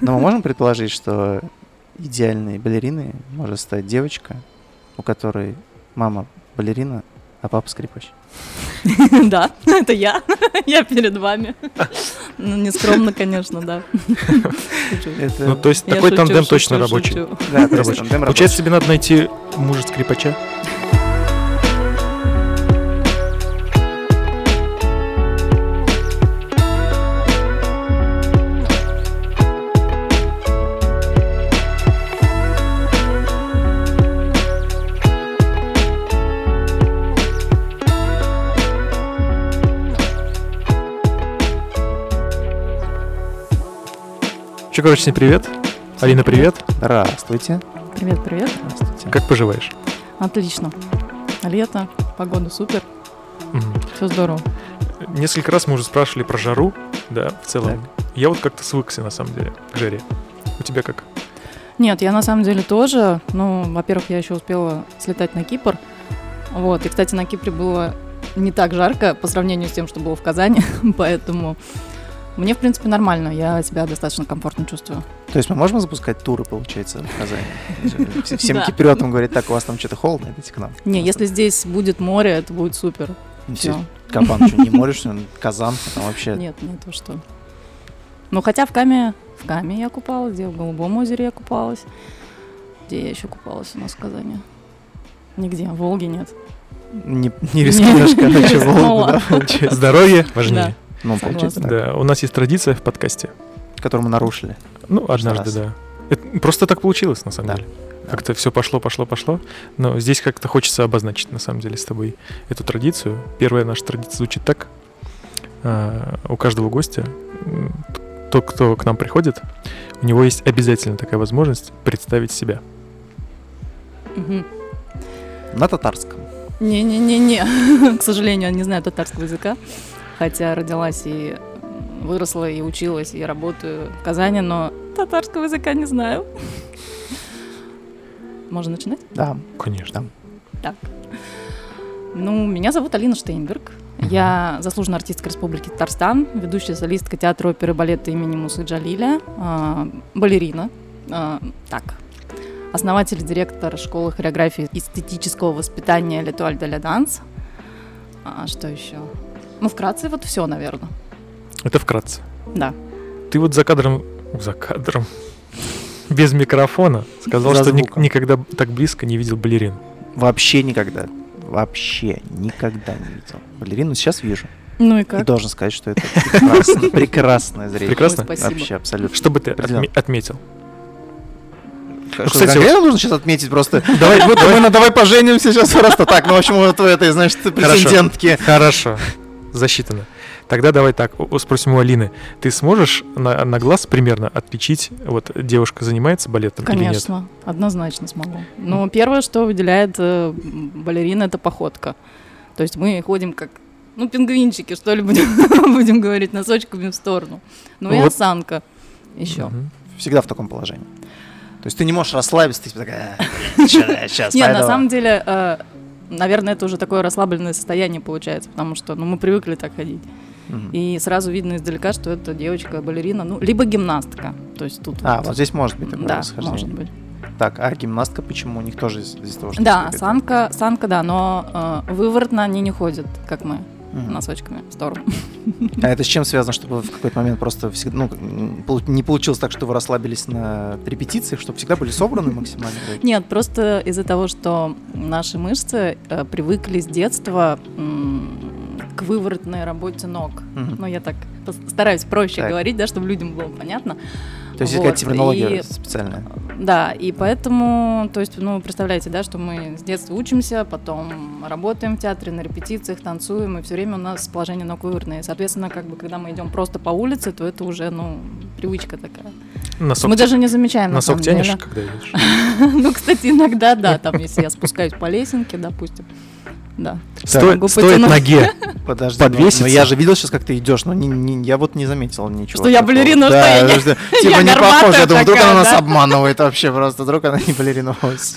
Но мы можем предположить, что идеальной балериной может стать девочка, у которой мама балерина, а папа скрипач. Да, это я. Я перед вами. Ну, не скромно, конечно, да. Это- Ну, то есть Я такой шучу, тандем шучу, точно шучу. рабочий. Да, Рабочий. Получается, тебе надо найти мужа скрипача. Всем привет. Алина, привет. Здравствуйте. Привет, привет. Здравствуйте. Как поживаешь? Отлично. Лето, погода супер, Мгм. все здорово. Несколько раз мы уже спрашивали про жару, да, в целом. Я вот как-то свыкся, на самом деле, к жаре. У тебя как? Нет, я на самом деле тоже. Ну, во-первых, я еще успела слетать на Кипр. Вот. И, кстати, на Кипре было не так жарко по сравнению с тем, что было в Казани. Поэтому мне, в принципе, нормально. Я себя достаточно комфортно чувствую. То есть мы можем запускать туры, получается, в Казани? Все- Всем киприотам говорит, так, у вас там что-то холодно, идите к нам. Не, если здесь будет море, это будет супер. Ну, Кабан, что, не можешь, что, Казан, там вообще... Нет, не то что. Ну, хотя в Каме, в Каме я купалась, где в Голубом озере я купалась. Где я еще купалась у нас в Казани? Нигде, в Волге нет. Не, не рискнешь, Не короче, Волгу, рискнула. да. Здоровье важнее. Ну, получается так. Да, у нас есть традиция в подкасте. Которую мы нарушили. Ну, однажды, да. Это просто так получилось, на самом Да. деле. Как-то все пошло, пошло, пошло. Но здесь как-то хочется обозначить, на самом деле, с тобой эту традицию. Первая наша традиция звучит так. А, у каждого гостя, тот, кто к нам приходит, у него есть обязательно такая возможность представить себя. Мгм. На татарском. Не-не-не-не. К сожалению, я не знаю татарского языка. Хотя родилась и выросла, и училась, и работаю в Казани, но татарского языка не знаю. Можно начинать? Да. Конечно. Так. Ну, меня зовут Алина Штейнберг. Я заслуженная артистка Республики Татарстан, ведущая солистка театра оперы и балета имени Мусы Джалиля, а, балерина. а, так. Основатель и директор школы хореографии и эстетического воспитания Летуаль де ля Данс. А что еще? Ну, вкратце вот все, наверное. Это вкратце. Да. Ты вот за кадром... За кадром... Без микрофона сказал, За что ни- никогда так близко не видел балерин. Вообще никогда. Вообще никогда не видел. Балерину сейчас вижу. Ну и И как? должен сказать, что это прекрасно, прекрасное зрелище. Прекрасно? Ой, спасибо. Вообще, абсолютно. Что бы ты отме- отметил? Что, кстати, конкретно нужно сейчас отметить просто. Давай, Вот мы на давай поженимся сейчас просто так. Ну, в общем, вот у этой, значит, Хорошо. претендентки. Хорошо, засчитано. Тогда давай так, спросим у Алины. Ты сможешь на, на глаз примерно отличить, вот девушка занимается балетом или нет? Конечно, однозначно смогу. Но первое, что выделяет э, балерина, это походка. То есть мы ходим как, ну, пингвинчики, что ли, будем, будем говорить, носочками в сторону. Ну и Вот. осанка еще. Всегда в таком положении. То есть ты не можешь расслабиться, ты типа такая, сейчас, Нет, на самом деле, э, наверное, это уже такое расслабленное состояние получается, потому что, ну, мы привыкли так ходить. И сразу видно издалека, что это девочка-балерина, ну, либо гимнастка. То есть тут А, вот здесь может быть такое Да, может быть. Так, а гимнастка почему? У них тоже из- из-за того, что... Да, санка, санка, да, но э, выворотно они не ходят, как мы, Мгм. носочками в сторону. А это с чем связано, чтобы в какой-то момент просто всегда, ну, не получилось так, что вы расслабились на репетициях, чтобы всегда были собраны максимально? Нет, просто из-за того, что наши мышцы э, привыкли с детства к выворотной работе ног. Мгм. Ну, я так стараюсь проще Так. говорить, да, чтобы людям было понятно. То есть есть Вот, какая-то терминология и- специальная? Да, и поэтому, то есть, ну, представляете, да, что мы с детства учимся, потом работаем в театре, на репетициях, танцуем, и все время у нас положение ног выверное. Соответственно, как бы, когда мы идем просто по улице, то это уже, ну, привычка такая. Носок, мы даже не замечаем, на носок самом тянешь, деле. когда идешь? Ну, кстати, иногда, да, там, если я спускаюсь по лесенке, допустим, да. Стоит, стоит ноге. Подожди, Подвеситься? Но, но я же видел сейчас, как ты идешь, но не- не- я вот не заметил ничего. Что я балерина, да, что я что, Типа я не похоже, я думаю, вдруг она нас обманывает вообще просто, вдруг она не балерина вовсе.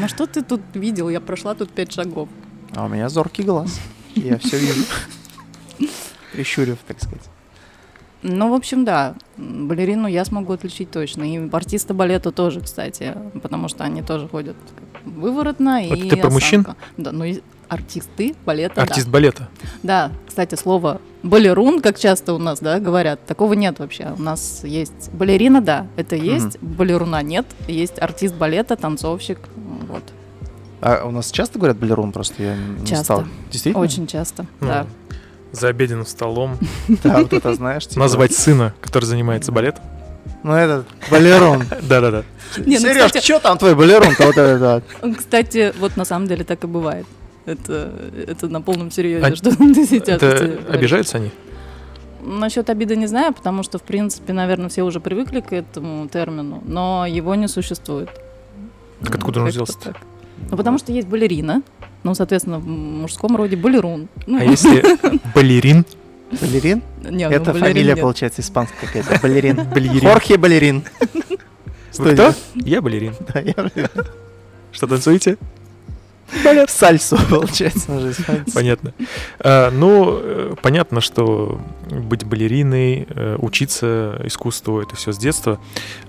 Ну, что ты тут видел? Я прошла тут пять шагов. А у меня зоркий глаз, я все вижу. Прищурив, так сказать. Ну, в общем, да, балерину я смогу отличить точно. И артиста балета тоже, кстати, потому что они тоже ходят выворотно. Вот и ты про мужчин? Да, ну и артисты балета, Артист балета. да. Да, кстати, слово балерун, как часто у нас, да, говорят, такого нет вообще. У нас есть балерина, да, это есть, балеруна нет, есть артист балета, танцовщик, вот, А у нас часто говорят балерун, просто я не Часто. стал. Действительно? очень часто, Ну, да. За обеденным столом Да, вот это знаешь, типа, назвать сына, который занимается балетом. Ну, этот, балерун. Да-да-да. Ну, Сереж, что там твой да. Кстати, вот на самом деле так и бывает. Это, это на полном серьезе, А что ты сейчас Это обижаются они? Насчет обиды не знаю, потому что, в принципе, наверное, все уже привыкли к этому термину, но его не существует. Так откуда он взялся? так. Ну, потому что есть балерина, ну, соответственно, в мужском роде балерун. Ну, А если балерин? Балерин? ну, Это балерин фамилия, нет. получается, испанская какая-то. Балерин. Балерин. Хорхе Балерин. Вы кто? Я балерин. Да, я Что танцуете? Сальсу, получается. Понятно. А, ну, э, понятно, что быть балериной, э, учиться искусству, это все с детства.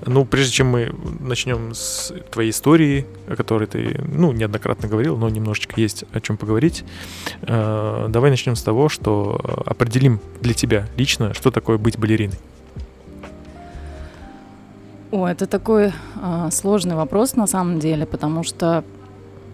Ну, прежде чем мы начнем с твоей истории, о которой ты, ну, неоднократно говорил, но немножечко есть о чем поговорить, э, давай начнем с того, что определим для тебя лично, что такое быть балериной. О, это такой а, сложный вопрос на самом деле, потому что,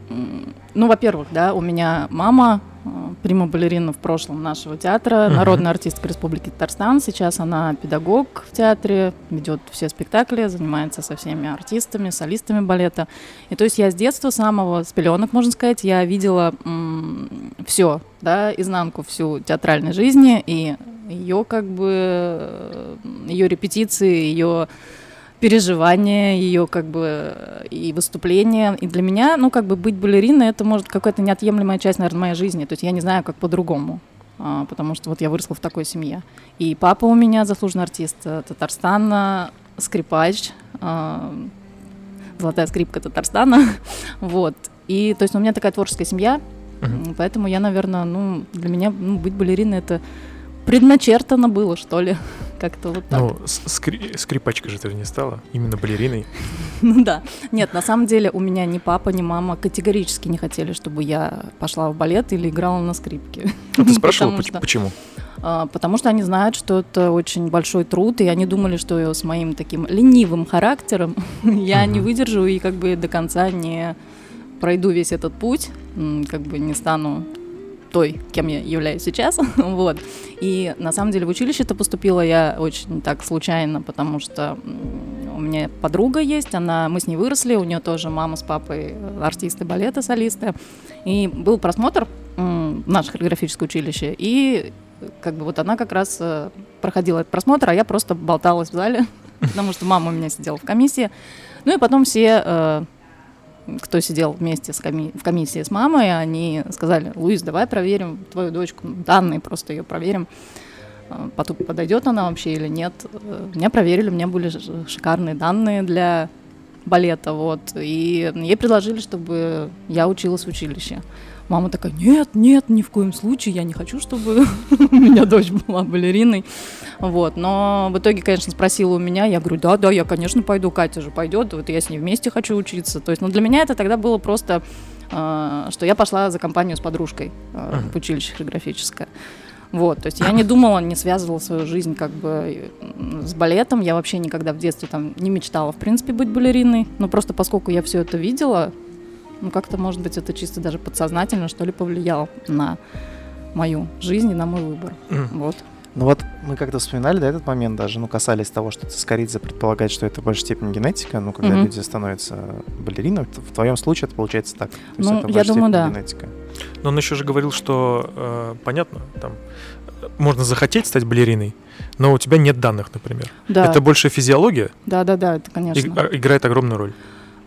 ну, во-первых, да, у меня мама а, прима-балерина в прошлом нашего театра, Мгм. народная артистка Республики Татарстан. Сейчас она педагог в театре, ведет все спектакли, занимается со всеми артистами, солистами балета. И то есть я с детства самого, с пеленок, можно сказать, я видела все, да, изнанку всю театральной жизни, и ее как бы, ее репетиции, ее переживания, ее как бы и выступления. И для меня, ну, как бы быть балериной, это может какая-то неотъемлемая часть, наверное, моей жизни. То есть я не знаю, как по-другому. А, потому что вот я выросла в такой семье. И папа у меня заслуженный артист э, Татарстана, скрипач, а, золотая скрипка Татарстана. вот. И то есть у меня такая творческая семья. М, Поэтому я, наверное, ну, для меня ну, быть балериной это предначертано было, что ли. Как-то вот так. Ну, скри- скрипачкой же ты же не стала, именно балериной. Ну да. Нет, на самом деле у меня ни папа, ни мама категорически не хотели, чтобы я пошла в балет или играла на скрипке. А ты спрашивала, почему? А, Потому что они знают, что это очень большой труд, и они думали, что с моим таким ленивым характером я не выдержу и как бы до конца не пройду весь этот путь, как бы не стану той, кем я являюсь сейчас, вот. И на самом деле в училище-то поступила я очень так случайно, потому что у меня подруга есть, она, мы с ней выросли, у нее тоже мама с папой артисты балета, солисты, и был просмотр в наше хореографическое училище, и как бы вот она как раз э, проходила этот просмотр, а я просто болталась в зале, потому что мама у меня сидела в комиссии. Ну и потом все, э, кто сидел вместе с коми- в комиссии с мамой, они сказали, Луис, давай проверим твою дочку, данные просто ее проверим, Э, потом подойдет она вообще или нет. Э, Меня проверили, у меня были шикарные данные для балета, вот, и ей предложили, чтобы я училась в училище. Мама такая, нет, нет, ни в коем случае, я не хочу, чтобы у меня дочь была балериной. Вот, но в итоге, конечно, спросила у меня, я говорю, да, да, я, конечно, пойду, Катя же пойдет, вот я с ней вместе хочу учиться. То есть, ну, для меня это тогда было просто, э, что я пошла за компанию с подружкой э, в училище хореографическое. Вот, то есть я не думала, не связывала свою жизнь как бы с балетом. Я вообще никогда в детстве там не мечтала, в принципе, быть балериной. Но просто поскольку я все это видела, ну как-то, может быть, это чисто даже подсознательно, что ли, повлияло на мою жизнь и на мой выбор. Вот. Ну вот мы как-то вспоминали, да, этот момент даже, ну, касались того, что Цискоридзе предполагает, что это в большей степени генетика, ну, когда Мгм. люди становятся балеринами, в твоем случае это получается так. То есть Ну, это я думаю, да. генетика. Но он еще же говорил, что э, понятно, там можно захотеть стать балериной, но у тебя нет данных, например. Да, Это больше физиология да, да, да, это и- конечно. а, играет огромную роль.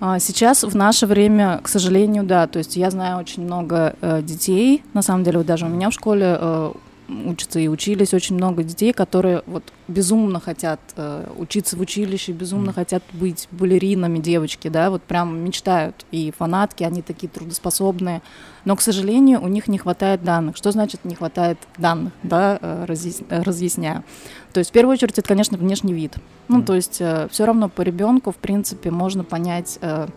А, Сейчас, в наше время, к сожалению, да. То есть я знаю очень много э, детей, на самом деле, вот даже у меня в школе э, учатся и учились очень много детей, которые вот безумно хотят э, учиться в училище, безумно mm. хотят быть балеринами девочки, да, вот прям мечтают. И фанатки, они такие трудоспособные. Но, к сожалению, у них не хватает данных. Что значит не хватает данных, да, э, разъяс, разъясняю. То есть, в первую очередь, это, конечно, внешний вид. Ну, mm. то есть, э, все равно по ребенку, в принципе, можно понять... Э,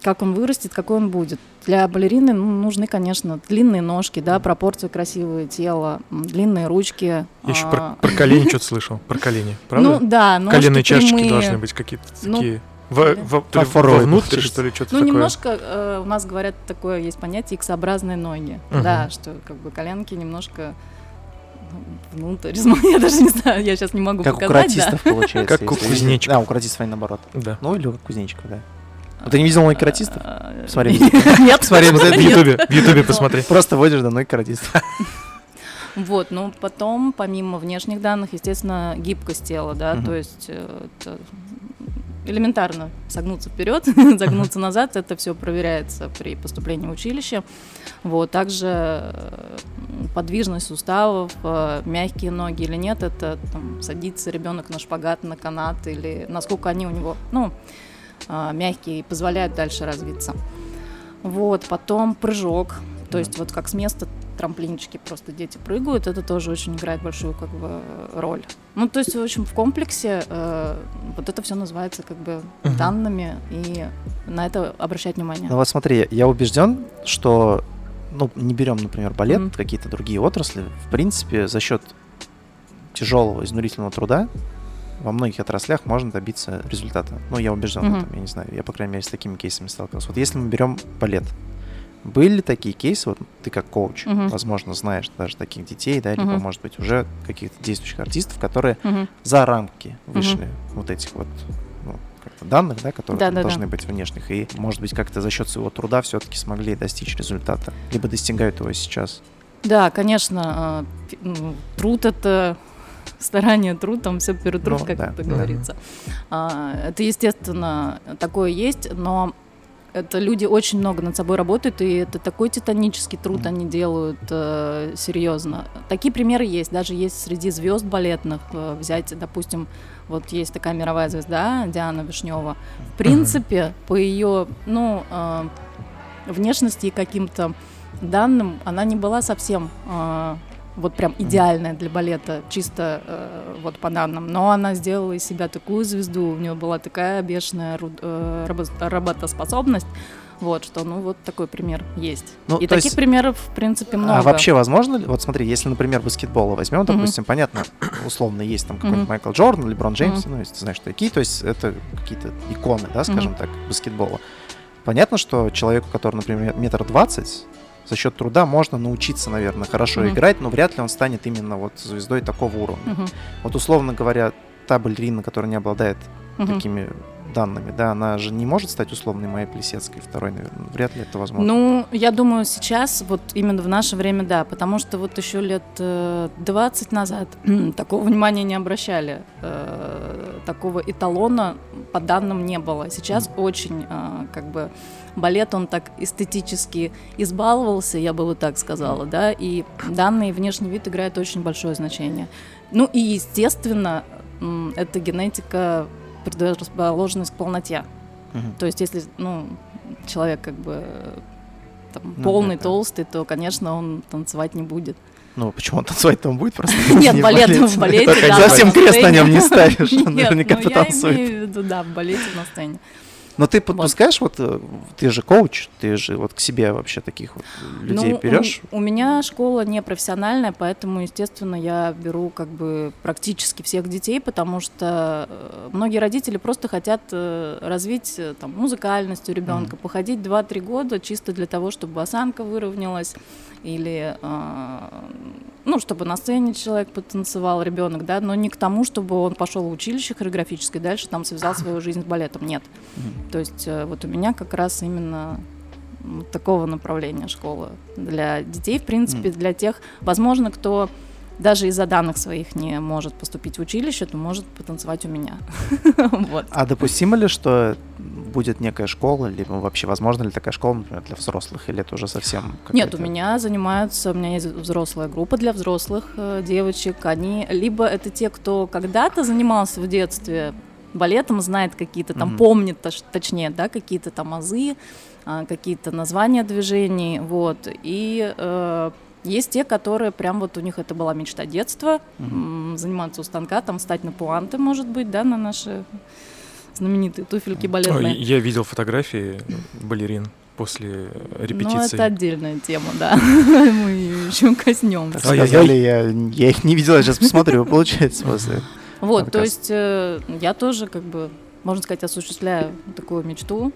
как он вырастет, какой он будет. Для балерины ну, нужны, конечно, длинные ножки, да, пропорции красивое тело, длинные ручки. Я еще про, а. про колени что-то слышал, про колени, правда? Ну да, ножки Коленные чашечки прямые. должны быть какие-то ну, такие. В, в, то вовнутрь, что ли, что-то Ну, такое? немножко э, у нас говорят, такое есть понятие X-образные ноги. Uh-huh. Да, что как бы коленки немножко ну, внутрь. Я даже не знаю, я сейчас не могу как показать. Как у каратистов, да. получается. Как у кузнечиков. Да, у каратистов они наоборот. Да. Ну, или у кузнечиков, да. А ты не видел мой каратистов? А, Смотри. Нет. Смотри, в Ютубе, в Ютубе посмотри. Просто водишь до ноги каратистов. Вот, ну потом, помимо внешних данных, естественно, гибкость тела, да, то есть э, это элементарно согнуться вперед, загнуться назад, это все проверяется при поступлении в училище. Вот, также э, подвижность суставов, э, мягкие ноги или нет, это там, садится ребенок на шпагат, на канат или насколько они у него, ну, а, мягкие и позволяют дальше развиться. Вот, потом прыжок, то есть вот как с места трамплинчики просто дети прыгают, это тоже очень играет большую как бы роль. Ну, то есть, в общем, в комплексе э, вот это все называется как бы uh-huh. данными, и на это обращать внимание. Ну вот смотри, я убежден, что, ну, не берем, например, балет, uh-huh. какие-то другие отрасли, в принципе, за счет тяжелого, изнурительного труда во многих отраслях можно добиться результата. Ну, я убежден mm-hmm. в этом, я не знаю, я, по крайней мере, с такими кейсами сталкивался. Вот если мы берем балет, были такие кейсы, вот ты как коуч, uh-huh. возможно, знаешь даже таких детей, да, либо, uh-huh. может быть, уже каких-то действующих артистов, которые uh-huh. за рамки вышли uh-huh. вот этих вот ну, данных, да, которые да, да, должны да. быть внешних, и, может быть, как-то за счет своего труда все-таки смогли достичь результата, либо достигают его сейчас. Да, конечно, а, труд это старание, труд, там все перетруд, ну, как да. это говорится. А, это, естественно, такое есть, но это люди очень много над собой работают, и это такой титанический труд они делают э, серьезно. Такие примеры есть, даже есть среди звезд балетных. Э, взять, допустим, вот есть такая мировая звезда Диана Вишнева. В принципе, mm-hmm. по ее, ну, э, внешности и каким-то данным, она не была совсем э, вот прям идеальная для балета, чисто э, вот по данным. Но она сделала из себя такую звезду, у нее была такая бешеная э, работоспособность, вот, что, ну, вот такой пример есть. Ну, и таких есть, примеров, в принципе, много. А вообще возможно ли, вот смотри, если, например, баскетбол возьмем, допустим, mm-hmm. понятно, условно, есть там какой-нибудь mm-hmm. Майкл Джордан, Леброн Джеймс, mm-hmm. ну, если ты знаешь, что такие, то есть это какие-то иконы, да, скажем mm-hmm. так, баскетбола. Понятно, что человеку, который, например, метр двадцать, за счет труда можно научиться, наверное, хорошо mm-hmm. играть, но вряд ли он станет именно вот звездой такого уровня. Mm-hmm. Вот условно говоря, та балерина, которая не обладает mm-hmm. такими данными, да, она же не может стать условной моей Плесецкой второй, наверное, вряд ли это возможно. Ну, я думаю, сейчас, вот именно в наше время, да, потому что вот еще лет 20 э, назад такого внимания не обращали, э, такого эталона по данным не было. Сейчас mm. очень, э, как бы, балет, он так эстетически избаловался, я бы вот так сказала, да, и данный внешний вид играет очень большое значение. Ну и, естественно, это генетика предрасположенность к полноте. Угу. То есть, если ну, человек как бы там, ну, полный, да, толстый, то, конечно, он танцевать не будет. Ну, почему он танцевать там будет просто? Нет, балет в балете, да. Совсем крест на нем не ставишь, он наверняка потанцует. в виду, да, в балете на сцене. Но ты подпускаешь, вот. вот ты же коуч, ты же вот к себе вообще таких вот людей ну, берешь? У, у меня школа не профессиональная, поэтому, естественно, я беру как бы практически всех детей, потому что э, многие родители просто хотят э, развить э, там, музыкальность у ребенка, mm. походить 2-3 года чисто для того, чтобы осанка выровнялась или ну, чтобы на сцене человек потанцевал, ребенок, да, но не к тому, чтобы он пошел в училище хореографическое, дальше там связал свою жизнь с балетом, нет. Mm-hmm. То есть э, вот у меня как раз именно такого направления школа для детей, в принципе, mm-hmm. для тех, возможно, кто даже из-за данных своих не может поступить в училище, то может потанцевать у меня. вот. А допустимо ли, что будет некая школа, либо вообще возможно ли такая школа, например, для взрослых, или это уже совсем... Нет, у меня занимаются, у меня есть взрослая группа для взрослых э, девочек. Они либо это те, кто когда-то занимался в детстве балетом, знает какие-то там, mm-hmm. помнит точ- точнее, да, какие-то там азы, э, какие-то названия движений, вот. И э, есть те, которые прям вот у них это была мечта детства, mm-hmm. заниматься у станка, там стать на пуанты, может быть, да, на наши знаменитые туфельки балетные. я видел фотографии балерин после репетиции. Ну, это отдельная тема, да. Мы еще коснемся. Сказали, я, я их не видела, сейчас посмотрю, получается после. Вот, то есть э, я тоже, как бы, можно сказать, осуществляю такую мечту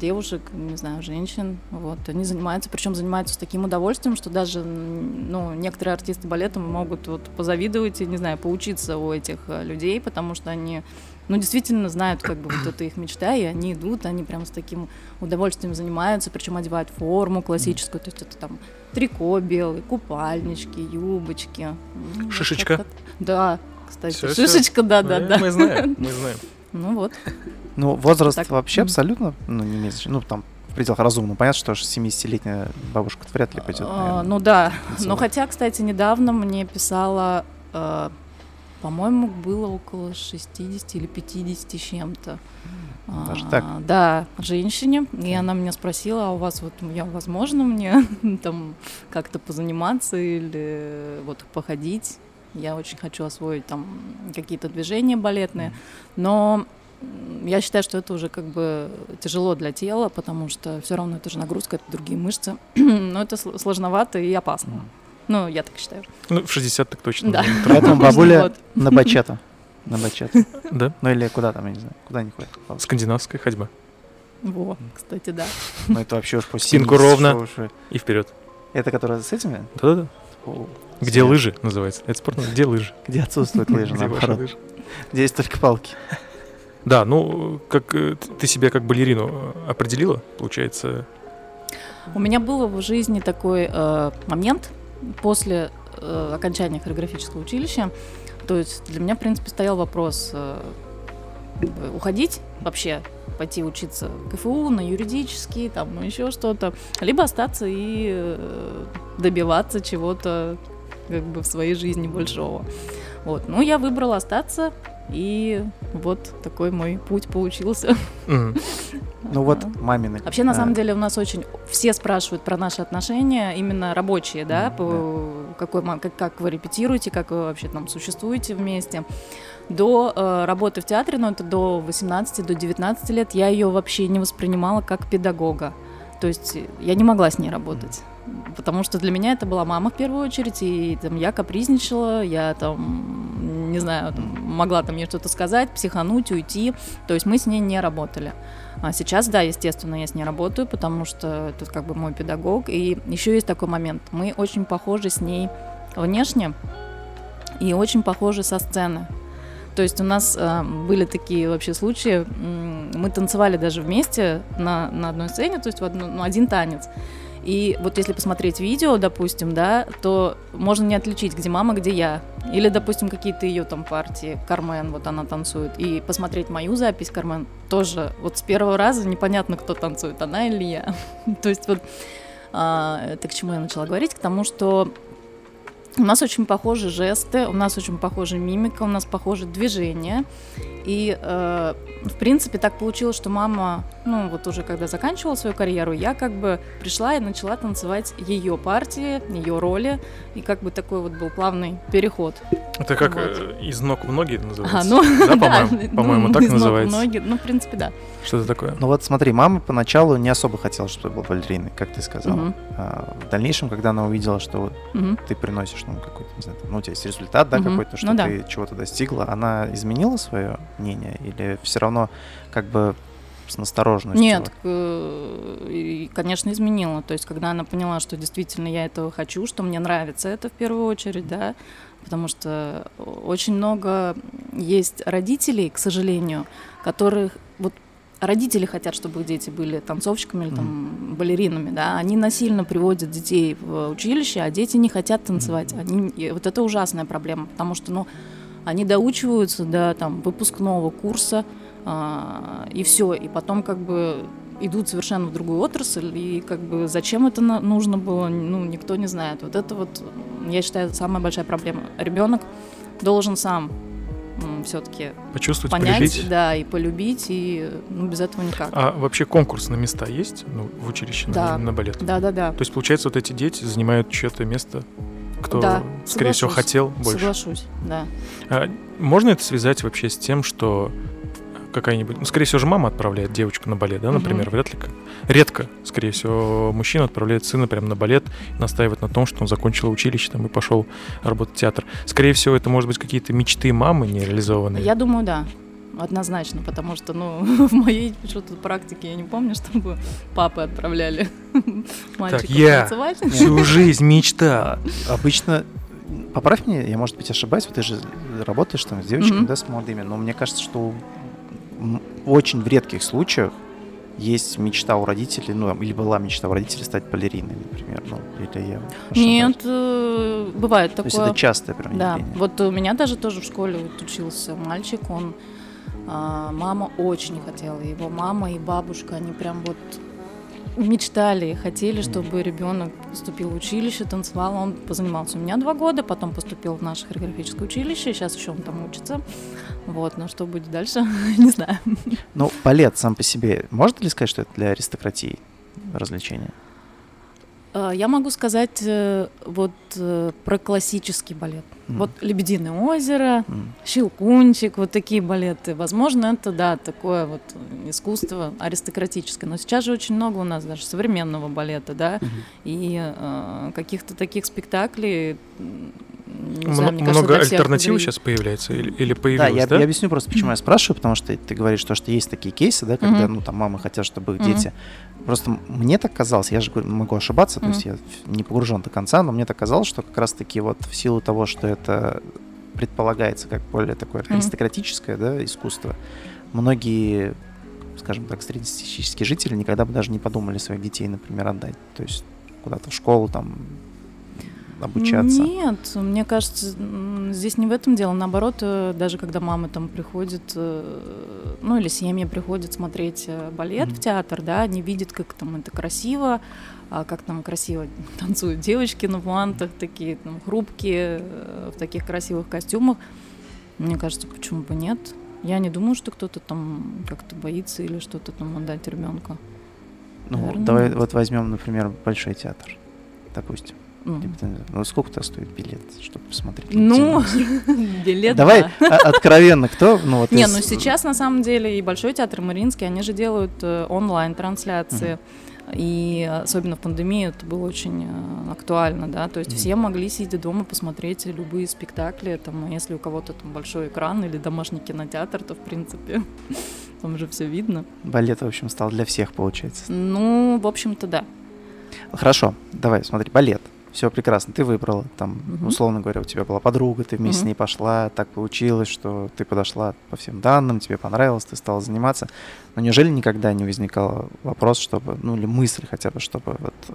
девушек, не знаю, женщин. Вот, они занимаются, причем занимаются с таким удовольствием, что даже, ну, некоторые артисты балета могут вот позавидовать и, не знаю, поучиться у этих э, людей, потому что они ну, действительно знают, как бы, вот это их мечта, и они идут, они прям с таким удовольствием занимаются, причем одевают форму классическую, то есть это там трико белый, купальнички, юбочки. Шишечка? Да, кстати, все, шишечка, да, да, да. Мы знаем, мы знаем. Ну вот. Ну, возраст так. вообще абсолютно, ну, не имеет ну, там, в пределах разумного. Понятно, что 70-летняя бабушка вряд ли пойдет. А, ну да. Но хотя, кстати, недавно мне писала э, по-моему, было около 60 или 50 с чем-то. Даже а, так? Да, женщине. И она меня спросила, а у вас вот, я, возможно мне там как-то позаниматься или вот походить? Я очень хочу освоить там какие-то движения балетные, но я считаю, что это уже как бы тяжело для тела, потому что все равно это же нагрузка, это другие мышцы, но это сложновато и опасно. Ну, я так считаю. Ну, в 60 так точно. Да. Поэтому бабуля на бачата. На бачата. Да? Ну или куда там, я не знаю, куда не ходят. Скандинавская ходьба. Во, кстати, да. Ну это вообще уж по Спинку ровно и вперед. Это которая с этими? Да-да-да. Где лыжи называется? Это спорт, где лыжи? Где отсутствуют лыжи, наоборот. Где есть только палки. Да, ну, как э, ты себя как балерину определила, получается? У меня был в жизни такой э, момент, после э, окончания хореографического училища, то есть для меня, в принципе, стоял вопрос э, уходить вообще, пойти учиться в КФУ на юридический, там, ну, еще что-то, либо остаться и э, добиваться чего-то как бы в своей жизни большого. Вот. Ну, я выбрала остаться, и вот такой мой путь получился. Ну вот мамины. Вообще, на самом деле, у нас очень все спрашивают про наши отношения, именно рабочие, да, по какой как, как вы репетируете, как вы вообще там существуете вместе. До э, работы в театре, ну это до 18, до 19 лет, я ее вообще не воспринимала как педагога. То есть я не могла с ней работать потому что для меня это была мама в первую очередь, и там я капризничала, я там, не знаю, там, могла там ей что-то сказать, психануть, уйти, то есть мы с ней не работали. А сейчас, да, естественно, я с ней работаю, потому что это как бы мой педагог, и еще есть такой момент, мы очень похожи с ней внешне и очень похожи со сцены. То есть у нас э, были такие вообще случаи, мы танцевали даже вместе на, на одной сцене, то есть в одну, ну, один танец. И вот если посмотреть видео, допустим, да, то можно не отличить, где мама, где я. Или, допустим, какие-то ее там партии, Кармен, вот она танцует. И посмотреть мою запись, Кармен, тоже вот с первого раза непонятно, кто танцует, она или я. То есть вот а, это к чему я начала говорить? К тому, что у нас очень похожи жесты, у нас очень похожа мимика, у нас похожи движения. И, э, в принципе, так получилось, что мама, ну, вот уже когда заканчивала свою карьеру, я как бы пришла и начала танцевать ее партии, ее роли, и как бы такой вот был плавный переход. Это как вот. Э, из ног в ноги называется? А, ну, да, по-моему, по-моему ну, так из называется. Ног в ноги, ну, в принципе, да. Что это такое? Ну вот смотри, мама поначалу не особо хотела, чтобы ты был балериной, как ты сказал. Угу. А, в дальнейшем, когда она увидела, что угу. ты приносишь, ну, какой-то, не знаю, ну, у тебя есть результат, да, угу. какой-то, что ну, ты да. чего-то достигла, она изменила свое мнение или все равно как бы с настороженностью? Нет, конечно, изменила. То есть, когда она поняла, что действительно я этого хочу, что мне нравится это в первую очередь, да, потому что очень много есть родителей, к сожалению, которых вот родители хотят, чтобы их дети были танцовщиками или там балеринами, да, они насильно приводят детей в училище, а дети не хотят танцевать. Они, вот это ужасная проблема, потому что, ну, они доучиваются до там выпускного курса, а, и все, и потом как бы идут совершенно в другую отрасль, и как бы зачем это нужно было, ну, никто не знает. Вот это вот, я считаю, самая большая проблема. Ребенок должен сам все-таки почувствовать, понять, полюбить. да, и полюбить, и ну, без этого никак. А вообще конкурс на места есть ну, в училище да. на, на балет? Да, да, да. То есть, получается, вот эти дети занимают чье-то место, кто, да, скорее всего, хотел больше. Соглашусь, да. А можно это связать вообще с тем, что какая-нибудь, ну, скорее всего, же мама отправляет девочку на балет, да, например, угу. вряд ли. Редко, скорее всего, мужчина отправляет сына прямо на балет, настаивает на том, что он закончил училище там и пошел работать в театр. Скорее всего, это может быть какие-то мечты мамы нереализованные. Я думаю, да. Однозначно, потому что, ну, в моей что-то практике я не помню, чтобы папы отправляли мальчиков так, я танцевать. всю жизнь мечта. Обычно Поправь меня, я, может быть, ошибаюсь, вот ты же работаешь там с девочками, mm-hmm. да, с молодыми, но мне кажется, что очень в редких случаях есть мечта у родителей, ну, или была мечта у родителей стать балериной, например, ну, или я. Нет, э, бывает такое. То есть это частое прям Да, вот у меня даже тоже в школе вот учился мальчик, он, а, мама очень хотела, его мама и бабушка, они прям вот мечтали, хотели, чтобы ребенок поступил в училище, танцевал. Он позанимался у меня два года, потом поступил в наше хореографическое училище, сейчас еще он там учится. Вот, но что будет дальше, не знаю. Ну, балет сам по себе, можно ли сказать, что это для аристократии развлечение? Э, я могу сказать э, вот э, про классический балет. Mm. Вот «Лебединое озеро», mm. «Щелкунчик», вот такие балеты. Возможно, это, да, такое вот искусство аристократическое. Но сейчас же очень много у нас даже современного балета, да, mm-hmm. и э, каких-то таких спектаклей не знаю, мне Много кажется, альтернатив сейчас появляется или, или появилось, да? Я, да? я объясню просто, почему я спрашиваю, потому что ты говоришь, что, что есть такие кейсы, да, когда, mm-hmm. ну, там, мамы хотят, чтобы их mm-hmm. дети... Просто мне так казалось, я же могу ошибаться, mm-hmm. то есть я не погружен до конца, но мне так казалось, что как раз-таки вот в силу того, что это предполагается как более такое mm-hmm. аристократическое, да, искусство, многие скажем так, среднестатистические жители никогда бы даже не подумали своих детей, например, отдать. То есть куда-то в школу, там, обучаться? Нет, мне кажется, здесь не в этом дело. Наоборот, э, даже когда мама там приходит, э, ну или семья приходит смотреть э, балет mm-hmm. в театр, да, они видят, как там это красиво, а как там красиво танцуют девочки на плантах, такие там хрупкие, в таких красивых костюмах. Мне кажется, почему бы нет? Я не думаю, что кто-то там как-то боится или что-то там отдать ребенка. Ну, Наверное, давай нет. вот возьмем, например, большой театр, допустим. Ну, ну сколько-то стоит билет, чтобы посмотреть? Ну, билет, Давай да. откровенно, кто? Ну, вот Не, ну сейчас на самом деле и Большой театр Мариинский, они же делают э, онлайн-трансляции. И особенно в пандемии это было очень э, актуально, да, то есть mm все могли, сидя дома, посмотреть любые спектакли, там, а если у кого-то там большой экран или домашний кинотеатр, то, в принципе, там же все видно. Балет, в общем, стал для всех, получается. Ну, в общем-то, да. Хорошо, давай, смотри, балет все прекрасно, ты выбрала, там, угу. условно говоря, у тебя была подруга, ты вместе угу. с ней пошла, так получилось, что ты подошла по всем данным, тебе понравилось, ты стала заниматься. Но неужели никогда не возникал вопрос, чтобы, ну или мысль хотя бы, чтобы вот э,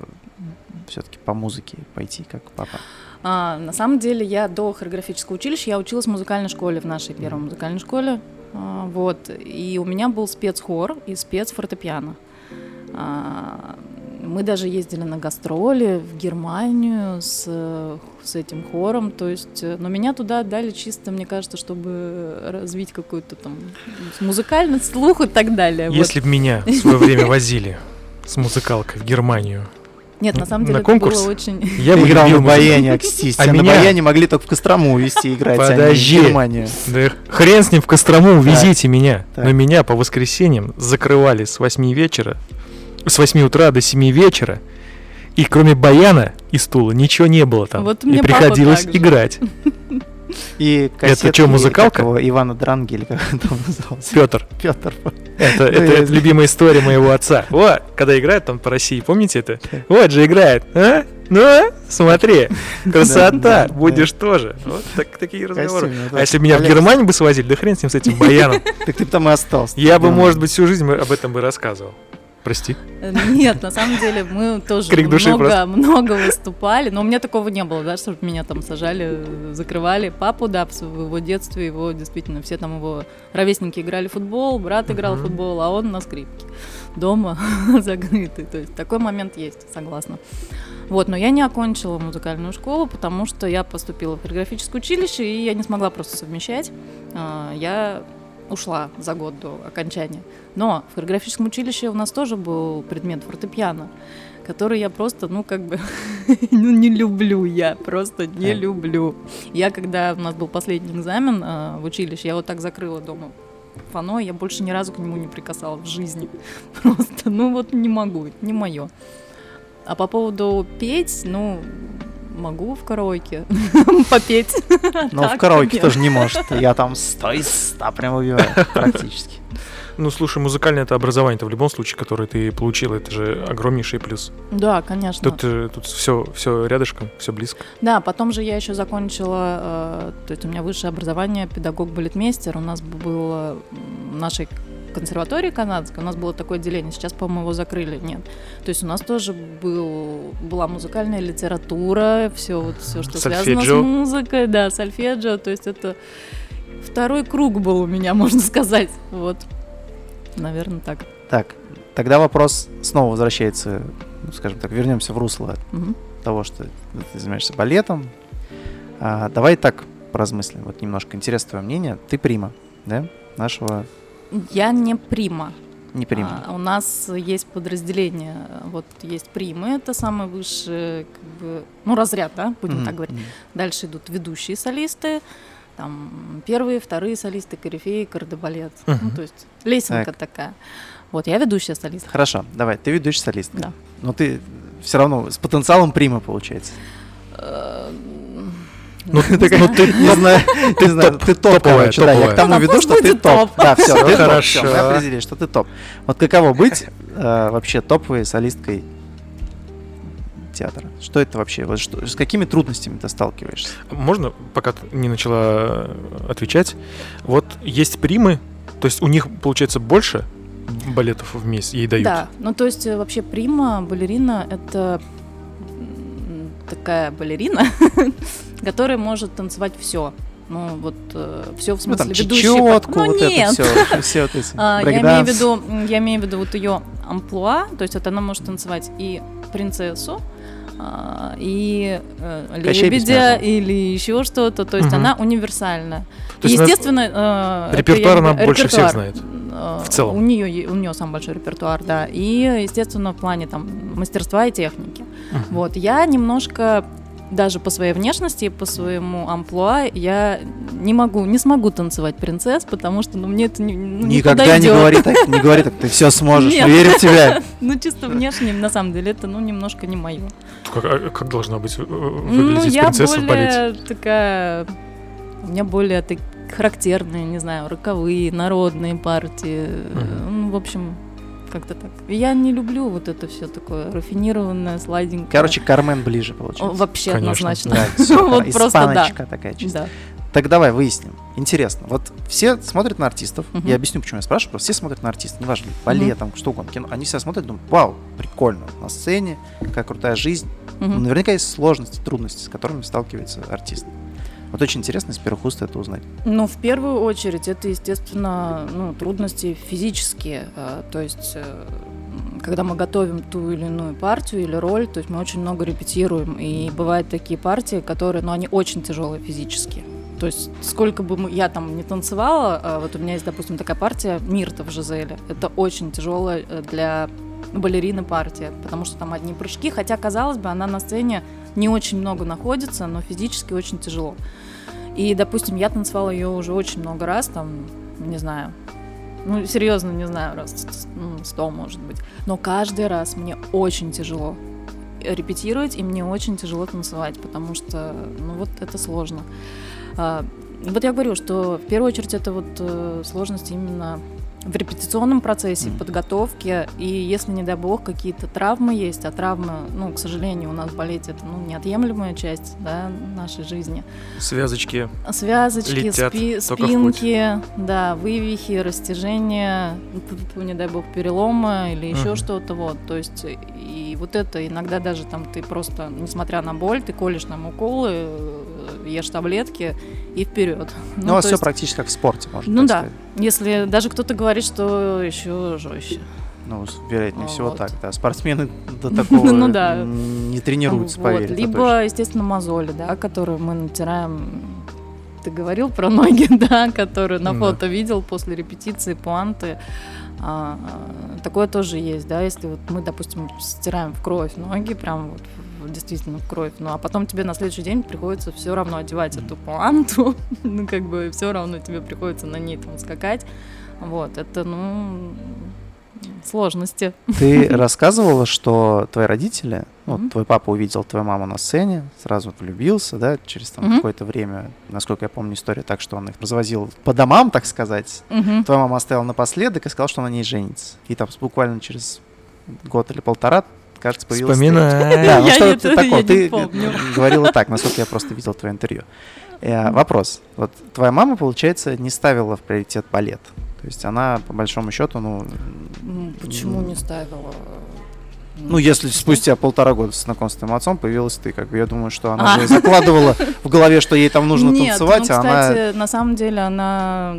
все-таки по музыке пойти, как папа? А, на самом деле я до хореографического училища, я училась в музыкальной школе, в нашей первой музыкальной школе, а, вот, и у меня был спецхор и спецфортепиано. А, мы даже ездили на гастроли в Германию с, с этим хором, то есть, э, но меня туда отдали чисто, мне кажется, чтобы развить какую-то там музыкальный слух и так далее. Если бы меня в свое время возили с музыкалкой в Германию, нет, на самом деле на это конкурс? было очень... Я бы играл на баяне, акстись. А, меня... на баяне могли только в Кострому увезти играть, Подожди. а не в Германию. Да хрен с ним в Кострому, увезите меня. Так. Но меня по воскресеньям закрывали с 8 вечера с 8 утра до 7 вечера, и кроме баяна и стула ничего не было там. Вот и приходилось играть. И это что, музыкалка? Ивана Дранги, или как он там назывался? Петр. Петр. Это, ну, это любимая история моего отца. Вот, когда играет там по России, помните это? Вот же играет. А? Ну, смотри, красота, будешь тоже. Вот так, такие разговоры. А если меня в Германию бы свозили, да хрен с ним, с этим баяном. Так ты бы там и остался. Я бы, может быть, всю жизнь об этом бы рассказывал. Прости. Э, Нет, на самом деле мы тоже Крик души много, просто. много выступали, но у меня такого не было, да, чтобы меня там сажали, закрывали. Папу, да, в его детстве его действительно все там его ровесники играли в футбол, брат играл в футбол, а он на скрипке. Дома закрытый. То есть такой момент есть, согласна. Вот, но я не окончила музыкальную школу, потому что я поступила в хореографическое училище, и я не смогла просто совмещать. А, Я ушла за год до окончания. Но в хореографическом училище у нас тоже был предмет фортепиано, который я просто, ну, как бы, ну, не люблю я, просто не люблю. Я, когда у нас был последний экзамен а, в училище, я вот так закрыла дома фано, я больше ни разу к нему не прикасалась в жизни. Просто, ну, вот не могу, не мое. А по поводу петь, ну, могу в караоке попеть. Но в Так, караоке тоже не может. Я там 100 из 100 прям убиваю практически. Ну, слушай, музыкальное это образование-то в любом случае, которое ты получил, это же огромнейший плюс. Да, конечно. Тут, э, тут все, все рядышком, все близко. Да, потом же я еще закончила, э, то есть у меня высшее образование, педагог-балетмейстер. У нас было м, в нашей консерватории канадской, у нас было такое отделение, сейчас, по-моему, его закрыли, нет. То есть у нас тоже был, была музыкальная литература, все вот все, что связано с Сольфеджио. музыкой, да, сольфеджио, то есть это второй круг был у меня, можно сказать, вот. Наверное, так. Так, тогда вопрос снова возвращается, ну, скажем так, вернемся в русло Мгм. того, что ты занимаешься балетом. А, давай так поразмыслим, вот немножко интересно твое мнение. Ты прима, да, нашего Я не прима. не прима. А, у нас есть подразделение, вот есть примы, это самый высший, как бы, ну, разряд, да, будем Мгм, так говорить. Дальше идут ведущие солисты, там первые, вторые солисты, корифеи, кардебалет. Ну, Мгм. то есть лесенка Так. такая. Вот, я ведущая солистка. Хорошо, давай, ты ведущий солистка. Да. Но ты все равно с потенциалом прима получается. Ну, ты- ну, ты- Не знаю, ты знаешь, ты топ, топовая, короче, да, я к тому веду, что ты топ. топ. Да, все, хорошо. мы определили, что ты топ. Вот каково быть э, вообще топовой солисткой театра? Что это вообще? Вот что- с какими трудностями ты сталкиваешься? Можно, пока ты не начала э, отвечать, вот есть примы, то есть у них получается больше балетов в месяц ей дают. Да, ну то есть э, вообще прима, балерина — это такая балерина, которая может танцевать все. Ну вот все в Ну, смысле там ведущий. чечетку, Ну вот нет, это все, все вот эти А, я имею в виду, я имею в виду вот ее амплуа, то есть вот она может танцевать и принцессу, а, и э, лебедя, или еще что-то, то есть Мгм. она универсальная. То есть естественно, э, репертуар она больше всех знает. э, В целом. У нее, у нее самый большой репертуар, да. И, естественно, в плане там мастерства и техники. Мгм. Вот, я немножко даже по своей внешности, по своему амплуа, я не могу, не смогу танцевать принцесс, потому что, ну, мне это не, ну, не Никогда не подойдет. говори так, не говори так, ты все сможешь, Нет. мы верим в тебя. Ну, чисто внешне, на самом деле, это, ну, немножко не мое. Как, а как должна быть э, Ну, выглядеть я принцесса в балете? более такая... У меня более так, характерные, не знаю, роковые, народные партии. Мгм. Ну, в общем, как-то так. Я не люблю вот это все такое рафинированное, сладенькое. Короче, Кармен ближе получается. вообще Конечно. однозначно. Да, Вот просто да. испаночка такая чисто. Да. Так давай выясним. Интересно. Вот все смотрят на артистов. Мгм. Я объясню, почему я спрашиваю. Просто все смотрят на артистов. Неважно, балет, там, что угодно, кино. Они все смотрят и думают, вау, прикольно. На сцене, какая крутая жизнь. Мгм. наверняка есть сложности, трудности, с которыми сталкивается артист. Вот очень интересно с первых уст это узнать. Ну, в первую очередь, это, естественно, ну, трудности физические. э, То есть, э, когда мы готовим ту или иную партию или роль, то есть мы очень много репетируем. И бывают такие партии, которые, ну, они очень тяжелые физически. То есть, сколько бы я там не танцевала, а вот у меня есть, допустим, такая партия Мирта в Жизеле. Это очень тяжелая э, для балерины партия, потому что там одни прыжки, хотя, казалось бы, она на сцене не очень много находится, но физически очень тяжело. И, допустим, я танцевала ее уже очень много раз, там, не знаю, ну, серьезно, не знаю, раз ну, сто, может быть. Но каждый раз мне очень тяжело репетировать, и мне очень тяжело танцевать, потому что, ну, вот это сложно. А, вот я говорю, что в первую очередь это вот э, сложность именно в репетиционном процессе, в подготовке, и если, не дай бог, какие-то травмы есть, а травмы, ну, к сожалению, у нас в балете это ну, неотъемлемая часть да, нашей жизни. Связочки. Связочки, Летят, спи- спинки, да, вывихи, растяжения, не дай бог, переломы или еще Мгм. что-то, вот, то есть, и вот это иногда даже там ты просто, несмотря на боль, ты колешь там уколы, ешь таблетки и вперед. Ну, у вас то все есть, практически как в спорте, можно Ну да. сказать. Если даже кто-то говорит, что еще жестче. Ну, вероятнее А, всего вот. так, да. Спортсмены до такого Ну да. не тренируются, Вот. поверь. Либо, точно. естественно, мозоли, да, которые мы натираем. Ты говорил про ноги, да, которые на фото видел после репетиции, пуанты. А, а, такое тоже есть, да, если вот мы, допустим, стираем в кровь ноги, прям вот действительно кровь, ну а потом тебе на следующий день приходится все равно одевать эту пуанту, ну как бы все равно тебе приходится на ней там скакать, вот, это, ну, сложности. Ты рассказывала, что твои родители, ну, вот твой папа увидел твою маму на сцене, сразу влюбился, да, через там Мгм. какое-то время, насколько я помню историю так, что он их развозил по домам, так сказать. Мгм. Твоя мама оставила напоследок и сказала, что она на ней женится. И там буквально через год или полтора, кажется, появилась... ты. Да, ну Я что это- ты такое? Ты помню. говорила так, насколько я просто видел твое интервью. Э, Вопрос. Вот твоя мама, получается, не ставила в приоритет балет. То есть она, по большому счету, ну... Почему не ставила? Ну, если спустя полтора года с знакомством отцом появилась ты, как бы я думаю, что она А. закладывала в голове, что ей там нужно Нет, танцевать, ну, а она... кстати, на самом деле она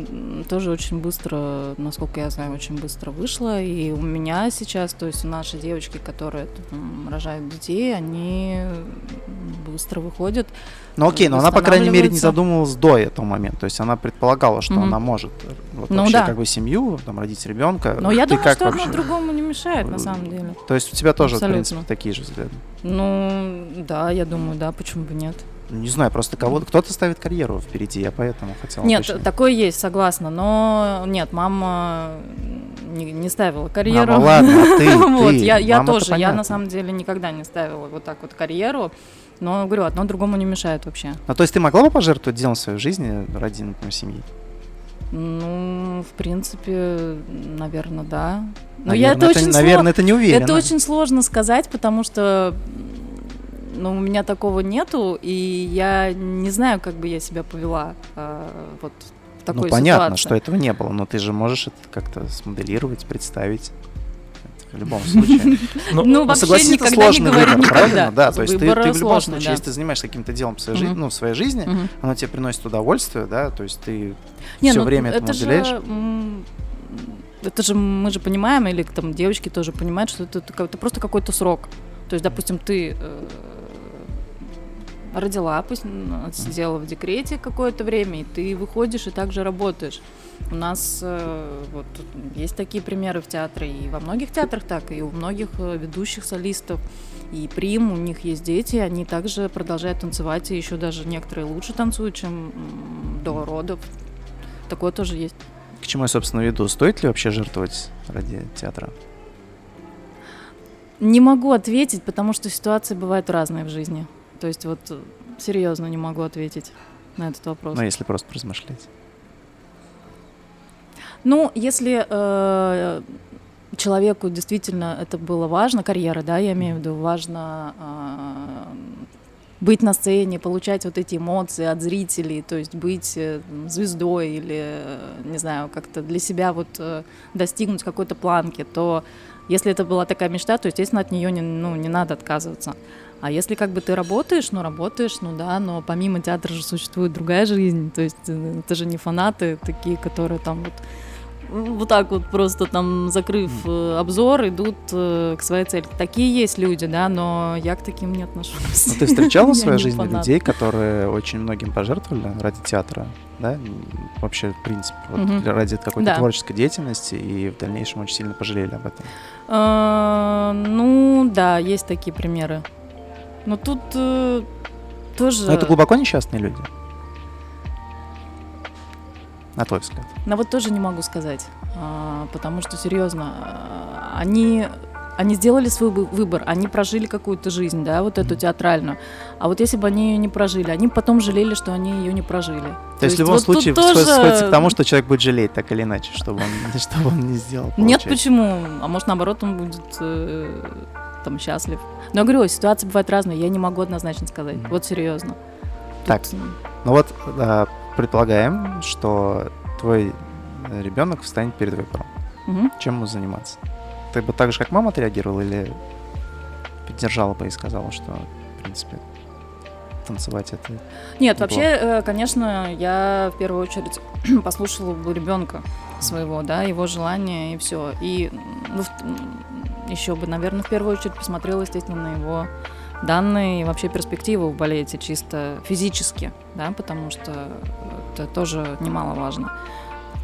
тоже очень быстро, насколько я знаю, очень быстро вышла. И у меня сейчас, то есть наши девочки, которые м, рожают детей, они быстро выходят. Ну окей, но она, по крайней мере, не задумывалась до этого момента. То есть она предполагала, что Мгм. она может э, вот, Ну вообще да. как бы семью, там, родить ребенка. Но я Ты думаю, как что вообще? одно другому не мешает, на самом деле. То есть у тебя тоже, в Абсолютно. принципе, такие же взгляды. Ну, да, я думаю, да, почему бы нет. Не знаю, просто кого кто-то ставит карьеру впереди, я поэтому хотел Нет, уточнить. такое есть, согласна. Но нет, мама не, не ставила карьеру. Мама, ладно, а ты, вот, ты, я, я мама-то тоже, я на самом деле никогда не ставила вот так вот карьеру. Но говорю, одно другому не мешает вообще. Ну, то есть ты могла бы пожертвовать делом своей жизни ради, например, семьи? Ну, в принципе, наверное, да. Но наверное, я это очень наверное, это не сло- уверен. Это очень сложно сказать, потому что ну, у меня такого нету, и я не знаю, как бы я себя повела а, вот в такой Ну, понятно, ситуации. что этого не было, но ты же можешь это как-то смоделировать, представить. Это в любом случае. Ну, Ну, вообще согласись, это никогда не сложный говори выбор, никогда. правильно? Да, то есть ты, Выбор ты в любом сложный, случае, да. если ты занимаешься каким-то делом в своей, ну, в своей жизни, оно тебе приносит удовольствие, да, то есть ты Не, все ну, время этому это же, уделяешь. это же мы же понимаем, или там девочки тоже понимают, что это, это просто какой-то срок. То есть, допустим, ты э, родила, пусть сидела в декрете какое-то время, и ты выходишь и также работаешь. У нас э, вот есть такие примеры в театре, и во многих театрах так, и у многих э, ведущих солистов. И прим, у них есть дети, они также продолжают танцевать, и еще даже некоторые лучше танцуют, чем до родов. Такое тоже есть. К чему я, собственно, веду? Стоит ли вообще жертвовать ради театра? Не могу ответить, потому что ситуации бывают разные в жизни. То есть вот э, серьезно не могу ответить на этот вопрос. Ну, если просто размышлять. Ну, если э, человеку действительно это было важно, карьера, да, я имею в виду, важно э, быть на сцене, получать вот эти эмоции от зрителей, то есть быть э, звездой или, э, не знаю, как-то для себя вот достигнуть какой-то планки, то если это была такая мечта, то, естественно, от нее не, ну, не надо отказываться. А если как бы ты работаешь, ну работаешь, ну да, но помимо театра же существует другая жизнь, то есть э, это же не фанаты такие, которые там вот вот так вот просто там закрыв э, обзор идут э, к своей цели. Такие есть люди, да, но я к таким не отношусь. Ну, ты встречала в своей жизни фанат. людей, которые очень многим пожертвовали ради театра, да? Вообще, в принципе, вот для- ради какой-то Да. творческой деятельности и в дальнейшем очень сильно пожалели об этом. Э, Ну, да, есть такие примеры. Но тут э, тоже... Но это глубоко несчастные люди. На твой взгляд. Но вот тоже не могу сказать, а, потому что серьезно, а, они они сделали свой выбор, они прожили какую-то жизнь, да, вот эту театральную. А вот если бы они ее не прожили, они потом жалели, что они ее не прожили. То, То есть в любом вот случае тоже... сходится к тому, что человек будет жалеть так или иначе, чтобы он, чтобы он не сделал. Получается. Нет, почему? А может наоборот он будет э, там счастлив. Но говорю, ситуации бывают разные, я не могу однозначно сказать. Mm-hmm. Вот серьезно. Так, Тут... ну вот да, предполагаем, что твой ребенок встанет перед выбором. Угу. Чем ему заниматься? Ты бы так же, как мама отреагировала, или поддержала бы и сказала, что, в принципе, танцевать это? Нет, вообще, э, конечно, я в первую очередь послушала бы ребенка своего, да, его желания и все. И ну, еще бы, наверное, в первую очередь посмотрела, естественно, на его данные и вообще перспективы в балете чисто физически, да, потому что это тоже немаловажно.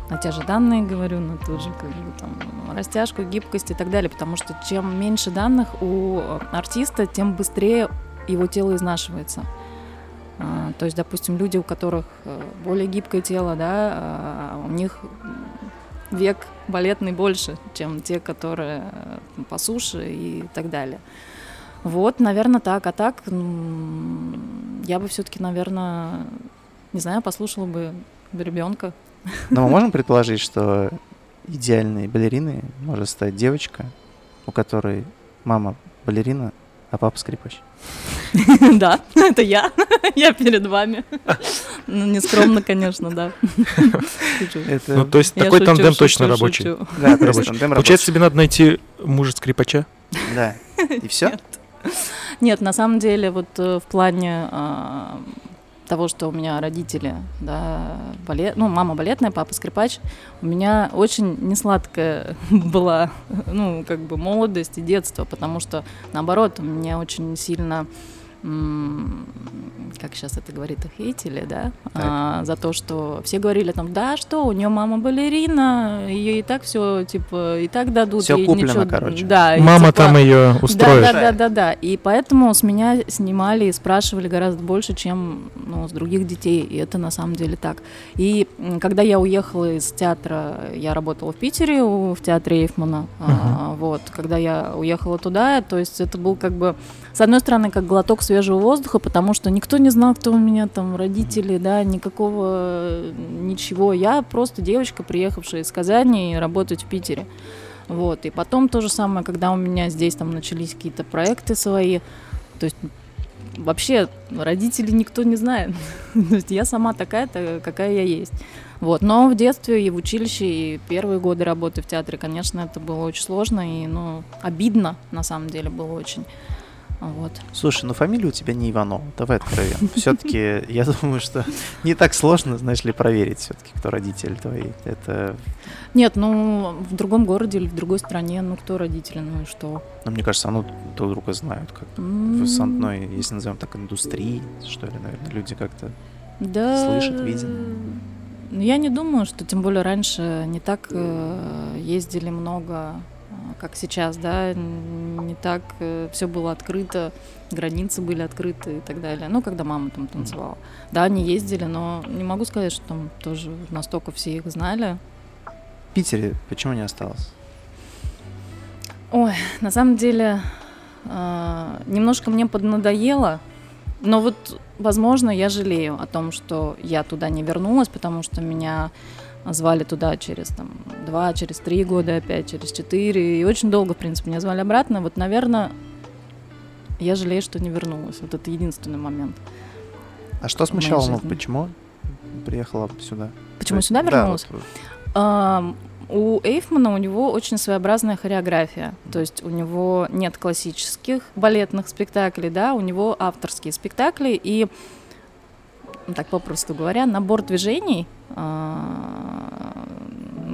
На те же данные говорю, на ту же как бы, там, растяжку, гибкость и так далее, потому что чем меньше данных у артиста, тем быстрее его тело изнашивается. А, то есть, допустим, люди, у которых э, более гибкое тело, да, а, у них век балетный больше, чем те, которые э, по суше и так далее. Вот, наверное, так. А так, я бы все-таки, наверное, не знаю, послушала бы ребенка. Но мы можем предположить, что идеальной балериной может стать девочка, у которой мама балерина, а папа скрипач. Да, это я. Я перед вами. Ну, не скромно, конечно, да. Ну, то есть такой тандем точно рабочий. Да, рабочий. Получается, тебе надо найти мужа скрипача? Да. И все? Нет, на самом деле, вот э, в плане а, того, что у меня родители, да, балет, ну, мама балетная, папа скрипач, у меня очень несладкая была, ну, как бы молодость и детство, потому что, наоборот, у меня очень сильно как сейчас это говорит, хейтили, да, а, за то, что все говорили там, да, что, у нее мама балерина, ее и так все, типа, и так дадут. Все куплено, ничего, короче. Да, мама типа, там ее устроит. Да, да, да, да, да. И поэтому с меня снимали и спрашивали гораздо больше, чем ну, с других детей, и это на самом деле так. И когда я уехала из театра, я работала в Питере в театре Эйфмана, uh-huh. а, вот, когда я уехала туда, то есть это был как бы с одной стороны, как глоток свежего воздуха, потому что никто не знал, кто у меня там родители, да, никакого ничего. Я просто девочка, приехавшая из Казани работать в Питере. Вот. И потом то же самое, когда у меня здесь там начались какие-то проекты свои, то есть вообще родители никто не знает. то есть я сама такая-то, какая я есть. Вот. Но в детстве и в училище, и первые годы работы в театре, конечно, это было очень сложно и, ну, обидно, на самом деле, было очень. Вот. Слушай, ну фамилия у тебя не Иванов, давай откровенно. Все-таки я думаю, что не так сложно, знаешь ли, проверить все-таки, кто родители твои. Это... Нет, ну в другом городе или в другой стране, ну кто родители, ну и что? Ну, мне кажется, ну друг друга знают как в одной, если назовем так, индустрии, что ли, наверное, люди как-то да... слышат, видят. Ну, я не думаю, что тем более раньше не так э, ездили много как сейчас, да, не так э, все было открыто, границы были открыты и так далее. Ну, когда мама там танцевала. Да, они ездили, но не могу сказать, что там тоже настолько все их знали. В Питере почему не осталось? Ой, на самом деле, э, немножко мне поднадоело, но вот, возможно, я жалею о том, что я туда не вернулась, потому что меня звали туда через там, два, через три года опять, через четыре. И очень долго, в принципе, меня звали обратно. Вот, наверное, я жалею, что не вернулась. Вот это единственный момент. А что смущало? Ну, почему приехала сюда? Почему есть, сюда вернулась? Да, вот. а, у Эйфмана у него очень своеобразная хореография. То есть у него нет классических балетных спектаклей, да, у него авторские спектакли. И так попросту говоря, набор движений, а,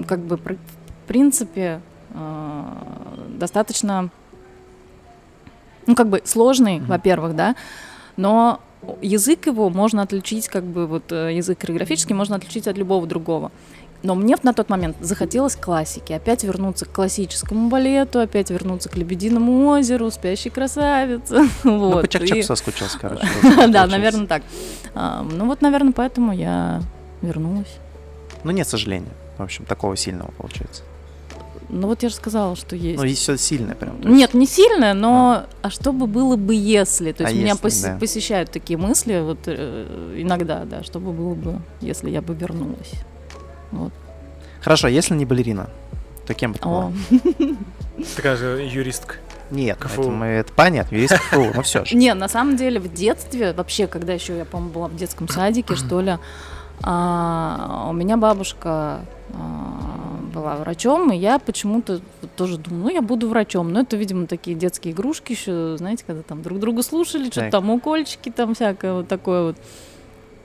как бы в принципе а, достаточно, ну как бы сложный, mm-hmm. во-первых, да, но язык его можно отличить, как бы вот э, язык хореографический можно отличить от любого другого. Но мне на тот момент захотелось классики, опять вернуться к классическому балету, опять вернуться к «Лебединому озеру», «Спящей красавице». вот. Ну, по чак соскучился, короче. Да, наверное, так. А, ну вот, наверное, поэтому я вернулась. Ну, нет сожаления. В общем, такого сильного получается. Ну вот я же сказала, что есть. Ну, есть все сильное прям. есть- Нет, не сильно, но а что бы было бы если? То А есть меня если, пос- да. посещают такие мысли, вот э, иногда, да, что бы было бы, если я бы вернулась. Вот. Хорошо, если не балерина, то кем бы ты была? Такая же юристка. Нет, КФУ. это, мы- это понятно, юрист КФУ, ну все же. Не, на самом деле в детстве, вообще, когда еще я, по-моему, была в детском садике, что ли, а, у меня бабушка а, была врачом, и я почему-то тоже думаю, ну, я буду врачом. Но это, видимо, такие детские игрушки еще, знаете, когда там друг друга слушали, что-то там укольчики, там всякое вот такое вот.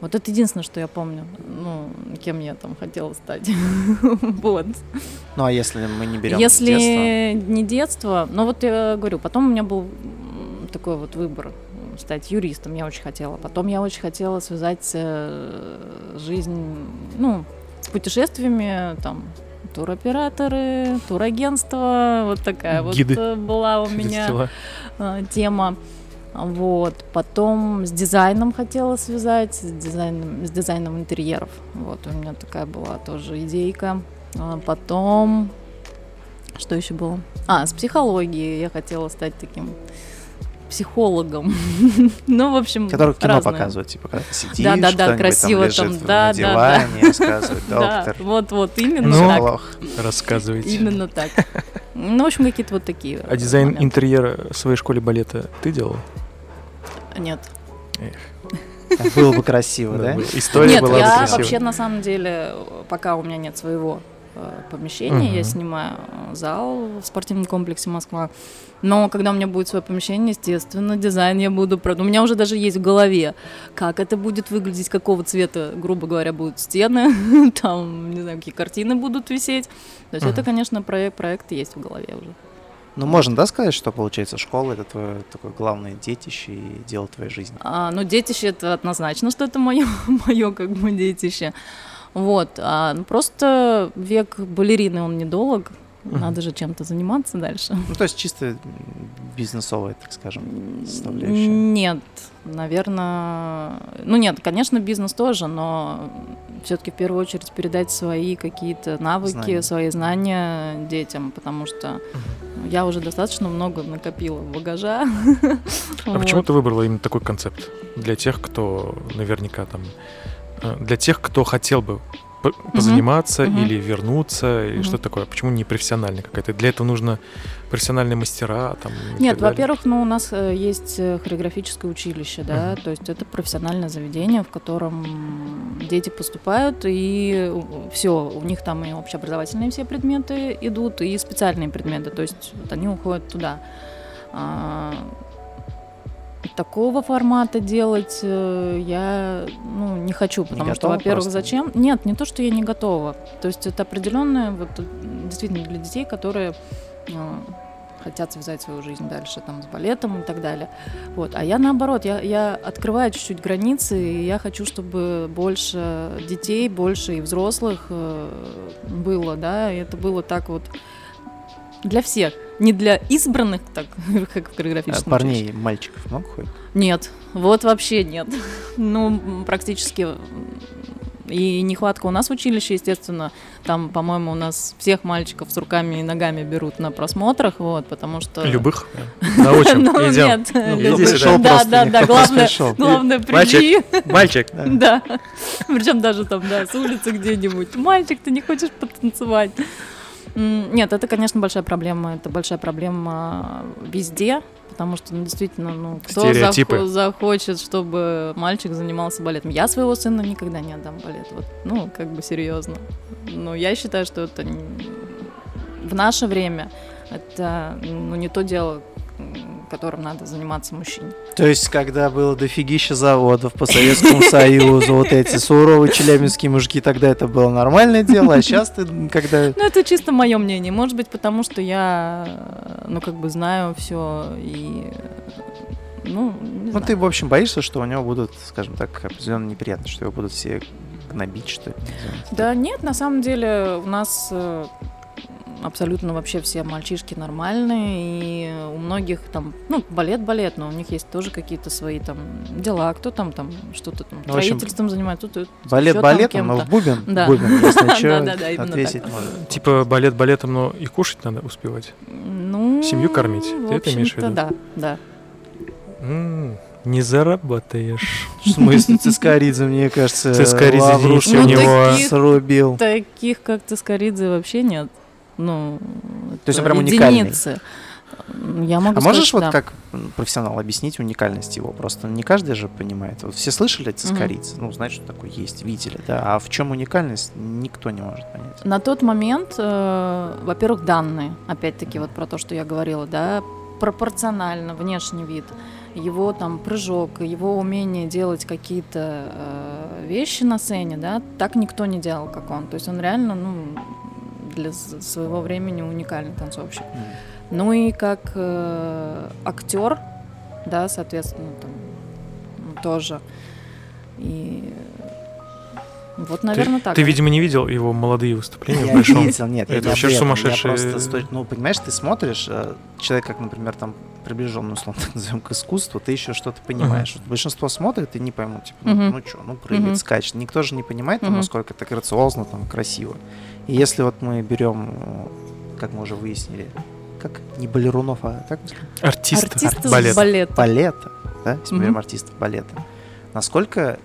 Вот это единственное, что я помню, ну, кем я там хотела стать. Вот. Ну а если мы не берем Если детство? не детство, ну вот я говорю, потом у меня был такой вот выбор стать юристом, я очень хотела. Потом я очень хотела связать э, жизнь, ну, с путешествиями, там, туроператоры, турагентство, вот такая Гиды. вот э, была у меня Дела. э, тема. Вот. Потом с дизайном хотела связать, с дизайном, с дизайном интерьеров. Вот у меня такая была тоже идейка. А потом, что еще было? А, с психологией я хотела стать таким психологом. ну, в общем, Который в кино разное. показывает, типа, когда сидишь, Да-да-да, кто-нибудь красиво там там, лежит в- да, на да, диване, и рассказывает, Да, доктор, вот-вот, именно Ну, так. психолог. Рассказывайте. Именно так. Ну, в общем, какие-то вот такие. А дизайн моменты. интерьера в своей школе балета ты делал? Нет. Было бы красиво, да? История Нет, была бы я красивой. вообще на самом деле, пока у меня нет своего э, помещения, я Мгм. снимаю э, зал в спортивном комплексе Москва. Но когда у меня будет свое помещение, естественно, дизайн я буду... У меня уже даже есть в голове, как это будет выглядеть, какого цвета, грубо говоря, будут стены, там, не знаю, какие картины будут висеть. То есть это, Мгм. конечно, проект, проект есть в голове уже. Ну, можно, да, сказать, что, получается, школа — это твое такое главное детище и дело твоей жизни? А, ну, детище это однозначно, что это мое, мое как бы детище. Вот. А, ну, просто век балерины, он недолг. Надо же чем-то заниматься дальше. Ну, то есть чисто бизнесовая, так скажем, составляющая. Нет, наверное... Ну нет, конечно, бизнес тоже, но все-таки в первую очередь передать свои какие-то навыки, Знания. свои знания детям, потому что я уже достаточно много накопила багажа. А почему ты выбрала именно такой концепт? Для тех, кто наверняка там... э, Для тех, кто хотел бы позаниматься мгм. или вернуться, или Мгм. что такое? Почему не профессиональная какая-то? Для этого нужно профессиональные мастера там Нет, во-первых, ну, у нас э, есть э, хореографическое училище, да, то есть это профессиональное заведение, в котором дети поступают, и все, у них там и общеобразовательные все предметы идут, и специальные предметы, то есть вот они уходят туда. Такого формата делать э, я ну, не хочу, потому что, готова во-первых, просто? зачем? Нет, не то, что я не готова. То есть это определенное, вот э, действительно для детей, которые э, хотят связать свою жизнь дальше там с балетом и так далее. Вот. А я наоборот, я, я открываю чуть-чуть границы, и я хочу, чтобы больше детей, больше и взрослых было, да, и это было так вот для всех, не для избранных, так как в А хореографическом парней, училище. мальчиков много ходит? Нет, вот вообще нет. Ну, практически и нехватка у нас в училище, естественно, там, по-моему, у нас всех мальчиков с руками и ногами берут на просмотрах, вот, потому что... Любых? На очередь. Ну, Идем. нет, Ну. Да, да, да, главное, главное, Мальчик. приди. Мальчик. Да. Причем даже там, да, с улицы где-нибудь. Мальчик, ты не хочешь потанцевать? Нет, это, конечно, большая проблема. Это большая проблема везде, потому что, ну, действительно, ну, кто захо- захочет, чтобы мальчик занимался балетом? Я своего сына никогда не отдам балет. Вот, ну, как бы серьезно. Но я считаю, что это в наше время это ну, не то дело, которым надо заниматься мужчине. То есть, когда было дофигища заводов по Советскому Союзу, вот эти суровые челябинские мужики, тогда это было нормальное дело, а сейчас ты, когда... Ну, это чисто мое мнение. Может быть, потому что я, ну, как бы знаю все и, ну, не Ну, ты, в общем, боишься, что у него будут, скажем так, определенно неприятно, что его будут все гнобить, что ли? Да нет, на самом деле у нас э, абсолютно вообще все мальчишки нормальные, и у многих там, ну, балет-балет, но у них есть тоже какие-то свои там дела, кто там там что-то там Ну, в общем, строительством занимается, тут Балет ещё там балетом, но в бубен, Да. бубен, если Да, что, можно. Типа балет балетом, но и кушать надо успевать. Ну, Семью кормить, ты это имеешь в виду? Да, да. Не заработаешь. В смысле, Цискоридзе, мне кажется, Цискоридзе лаврушку есть у него. таких- срубил. Таких, как Цискоридзе, вообще нет. Ну, То есть он прям уникальный? единицы. Я могу А можешь сказать, вот да. как м, профессионал объяснить уникальность его? Просто не каждый же понимает. Вот все слышали о Цискоридзе, ну, знают, что такое есть, видели, да. А в чем уникальность, никто не может понять. На тот момент, э, во-первых, данные, опять-таки вот про то, что я говорила, да, пропорционально внешний вид, его там прыжок, его умение делать какие-то э, вещи на сцене, да, так никто не делал, как он. То есть он реально, ну, для своего времени уникальный танцовщик. М. Ну и как э, актер, да, соответственно, там ну, тоже. И вот, наверное, так. Ты, видимо, не видел его молодые выступления в Я большом. не видел, нет, я Это не вообще об этом, я сумасшедшие- просто с точ- ну, понимаешь, ты смотришь, э, человек, как, например, там, приближен, условно так назовем, к искусству, ты еще что-то понимаешь. Вот Большинство смотрит и не поймут, типа, ну, Мгм. ну что, ну, прыгает, Мгм. скачет. Никто же не понимает, там, Мгм. насколько это грациозно, там, красиво. И если вот мы берем, э, как мы уже выяснили, как не балерунов, а как сказали? Артист, Артисты балет. с балета. балета, да, если мы берем артистов балета, насколько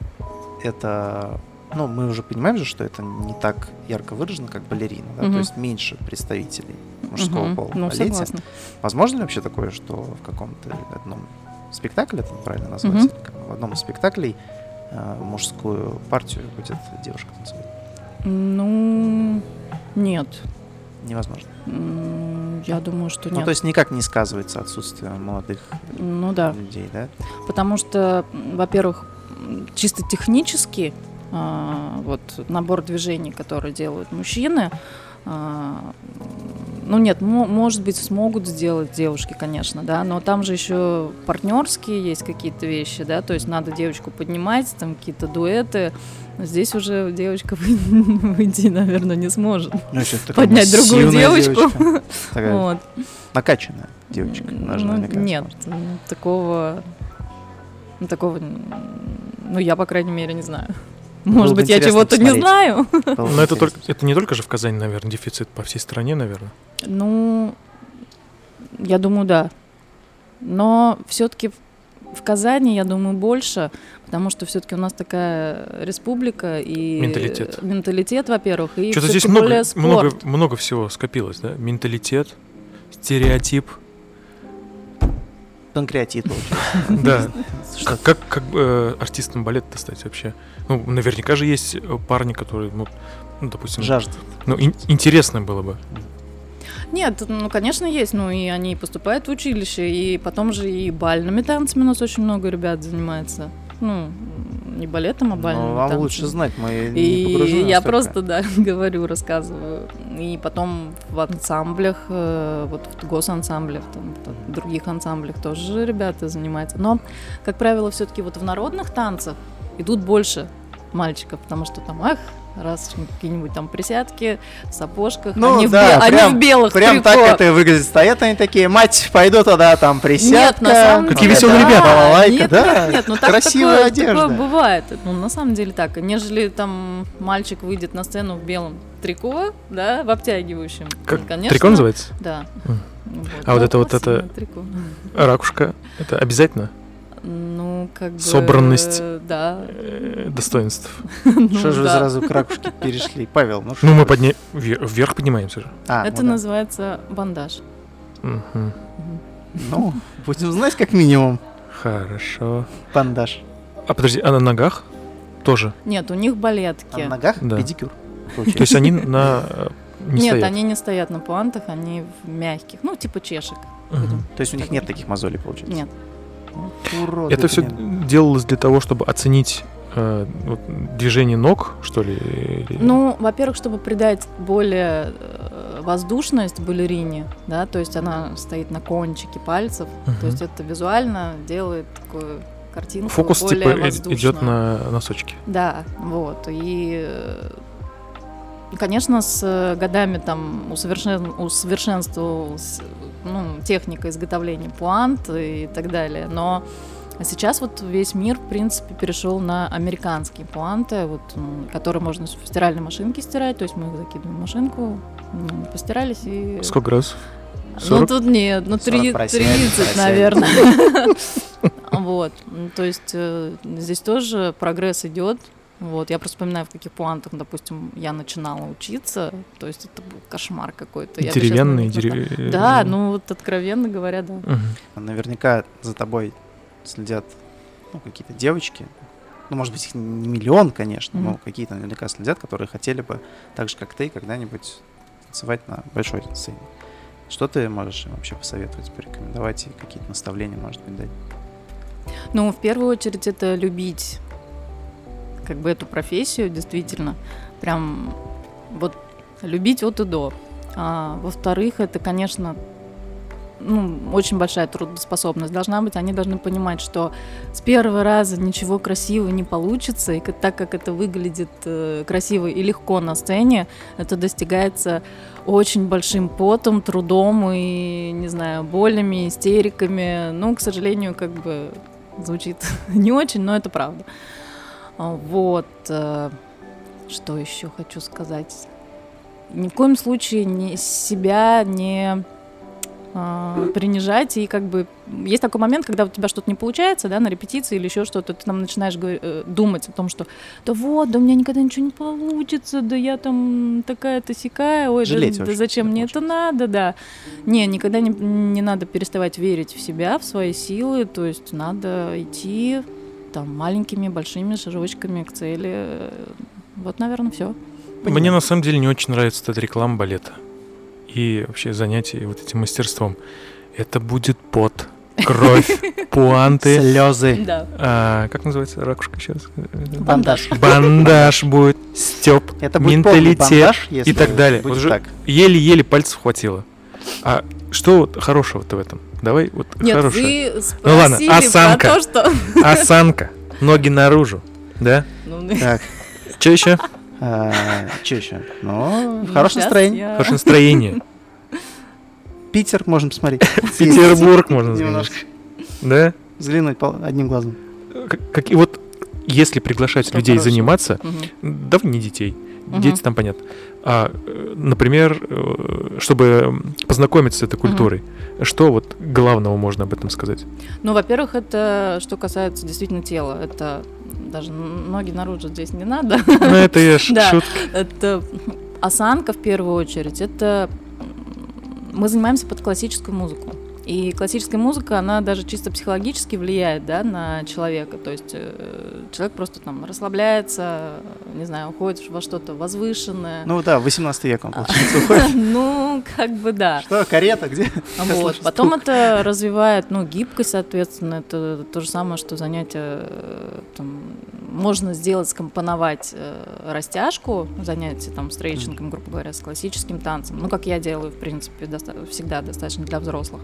это, ну, мы уже понимаем же, что это не так ярко выражено, как балерина, да, Мгм. то есть меньше представителей мужского Мгм. пола в Ну, балете. согласна. Возможно ли вообще такое, что в каком-то одном спектакле, это правильно назвать, как, в одном из спектаклей э, мужскую партию будет девушка танцевать? Ну, нет. Невозможно. Я думаю, что Ну, нет. то есть никак не сказывается отсутствие молодых Ну да. людей, да? Потому что, во-первых, чисто технически а, вот набор движений, которые делают мужчины, а, ну нет, мо- может быть, смогут сделать девушки, конечно, да, но там же еще партнерские есть какие-то вещи, да, то есть надо девочку поднимать, там какие-то дуэты. Здесь уже девочка вы- выйти, наверное, не сможет. Ну, Поднять другую девочку. девочка, такая Вот. накачанная девочка. же Ну, наверняка нет, сможет. м, такого, ну, такого, ну, я, по крайней мере, не знаю. Было Может бы быть, я чего-то не знаю. Было Но это, только, это не только же в Казани, наверное, дефицит по всей стране, наверное. Ну, я думаю, да. Но все-таки в Казани, я думаю, больше, потому что все-таки у нас такая республика и Менталитет. менталитет, во-первых, и Что-то здесь много, более много, спорт. много всего скопилось, да? Менталитет, стереотип. Панкреатит. Да. Как, как, как э, артистом балета стать вообще? Ну, наверняка же есть э, парни, которые, ну, ну, допустим, жажда. ну, ин- интересно было бы. Нет, ну, конечно, есть. Ну, и они поступают в училище, и потом же и бальными танцами у нас очень много ребят занимается. Ну, не балетом, а бальными Ну, вам танцами. лучше знать, мы не И погружены я настолько. просто, да, говорю, рассказываю. И потом в ансамблях, э, вот в госансамблях, там, в других ансамблях тоже ребята занимаются. Но, как правило, все-таки вот в народных танцах идут больше мальчиков, потому что там, ах, раз какие-нибудь там присядки в сапожках, Ну они, в да, бе- они прям- в белых Прям трико. так это и выглядит. Стоят они такие, мать, пойду тогда там присядка. Нет, на самом Какие деле, веселые да. ребята. Балалайка, нет, да. Нет, нет, ну так Красивая такое, одежда. такое бывает. Ну, на самом деле так. Нежели там мальчик выйдет на сцену в белом трико, да, в обтягивающем. Как Ну, конечно, трико называется? Да. М. Ну, А вот это вот это- трико. Ракушка. Это обязательно Ну, как бы... Собранность. Да. э, достоинств. Ну, Что же вы сразу к ракушке перешли? Павел, ну что? Ну, мы подня... ве- вверх поднимаемся же. А, Это ну называется бандаж. Ну, будем знать как минимум. Хорошо. Бандаж. А подожди, а на ногах тоже? Нет, у них А балетки. на ногах Да. педикюр. То есть они на... э, Не Нет, стоят? они не стоят на пуантах, они в мягких. Ну, типа чешек. То есть у них нет таких мозолей, получается? Нет. Уроды, Это все блин. делалось для того, чтобы оценить э, вот, движение ног, что ли? или- Ну, во-первых, чтобы придать более э, воздушность балерине, да, то есть она стоит на кончике пальцев, Мгм. то есть это визуально делает такую картинку Фокус более типа э- воздушную. идет на носочки. Да, вот, и конечно, с годами там усовершен... усовершенствовалась ну, техника изготовления пуант и так далее, но сейчас вот весь мир, в принципе, перешел на американские пуанты, вот, которые можно в стиральной машинке стирать, то есть мы их закидываем в машинку, постирались и... Сколько раз? 40? Ну тут нет, ну 30, 30 наверное. Вот, то есть э, здесь тоже прогресс идет, вот, я просто вспоминаю, в каких пуантах, допустим, я начинала учиться, то есть это был кошмар какой-то. Деревянные, деревянные. Да, ну вот откровенно говоря, да. Угу. Наверняка за тобой следят ну, какие-то девочки, ну, может быть, их не миллион, конечно, mm-hmm. но какие-то наверняка следят, которые хотели бы, так же, как ты, когда-нибудь танцевать на большой сцене. Что ты можешь им вообще посоветовать, порекомендовать и какие-то наставления, может быть, дать? Ну, в первую очередь, это любить как бы эту профессию, действительно, прям вот любить от и до. А, во-вторых, это, конечно, ну, очень большая трудоспособность должна быть. Они должны понимать, что с первого раза ничего красивого не получится, и так как это выглядит э, красиво и легко на сцене, это достигается очень большим потом, трудом и, не знаю, болями, истериками. Ну, к сожалению, как бы звучит не очень, но это правда. А, вот. Э, что еще хочу сказать? Ни в коем случае не себя не э, принижать и как бы есть такой момент, когда у тебя что-то не получается, да, на репетиции или еще что-то, ты там начинаешь э, думать о том, что да вот, да у меня никогда ничего не получится, да я там такая-то сякая, ой, Жалеть да, да зачем мне это надо, да. Не, никогда не, не надо переставать верить в себя, в свои силы, то есть надо идти там маленькими, большими шажочками к цели. Вот, наверное, все. Мне на самом деле не очень нравится эта реклама балета и вообще занятие вот этим мастерством. Это будет пот, кровь, пуанты. Слезы. Да. А, как называется ракушка сейчас? Бандаж. Бандаж будет, степ, Это будет менталитет бандаж, и так далее. Вот еле-еле пальцев хватило. А что вот хорошего-то в этом? Давай вот Нет, хорошее. вы ну ладно, осанка. То, что... Осанка. Ноги наружу. Да? Ну, так. Что еще? А, что еще? Ну, хорошее настроение. Хорошее настроение. Питер можно посмотреть. Петербург можно Немножко. Да? Взглянуть одним глазом. Как, и вот если приглашать людей заниматься, давай не детей, дети там понятно, а, например, э, чтобы познакомиться с этой культурой, угу. что вот главного можно об этом сказать? Ну, во-первых, это что касается действительно тела, это даже ноги наружу здесь не надо. Ну, это я шутка. Это осанка в первую очередь, это мы занимаемся под классическую музыку. И классическая музыка, она даже чисто психологически влияет да, на человека. То есть э, человек просто там расслабляется, не знаю, уходит во что-то возвышенное. Ну да, 18 век он, получается, уходит. Ну, как бы да. Что, карета, где? Вот. Потом это развивает, ну, гибкость, соответственно, это то же самое, что занятие, э, там, можно сделать, скомпоновать э, растяжку, занятие там стрейчингом, грубо говоря, с классическим танцем. Ну, как я делаю, в принципе, всегда достаточно для взрослых.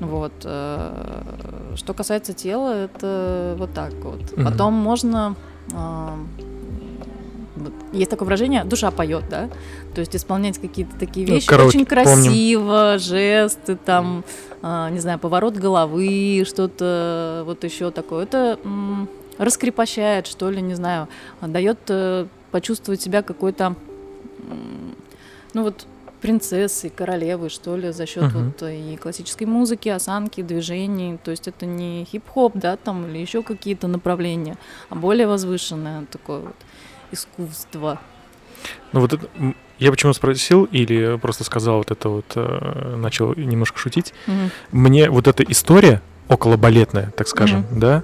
Вот. Э, что касается тела, это вот так вот. Mm-hmm. Потом можно э, есть такое выражение душа поет, да, то есть исполнять какие-то такие ну, вещи ну, очень красиво, помним. жесты там, э, не знаю, поворот головы, что-то вот еще такое. Это раскрепощает, что ли, не знаю, дает почувствовать себя какой-то, ну вот принцессы, королевы, что ли, за счет uh-huh. вот и классической музыки, осанки, движений. То есть это не хип-хоп, да, там, или еще какие-то направления, а более возвышенное такое вот искусство. Ну вот это, я почему спросил или просто сказал вот это вот, э, начал немножко шутить. Uh-huh. Мне вот эта история около балетная, так скажем, uh-huh. да,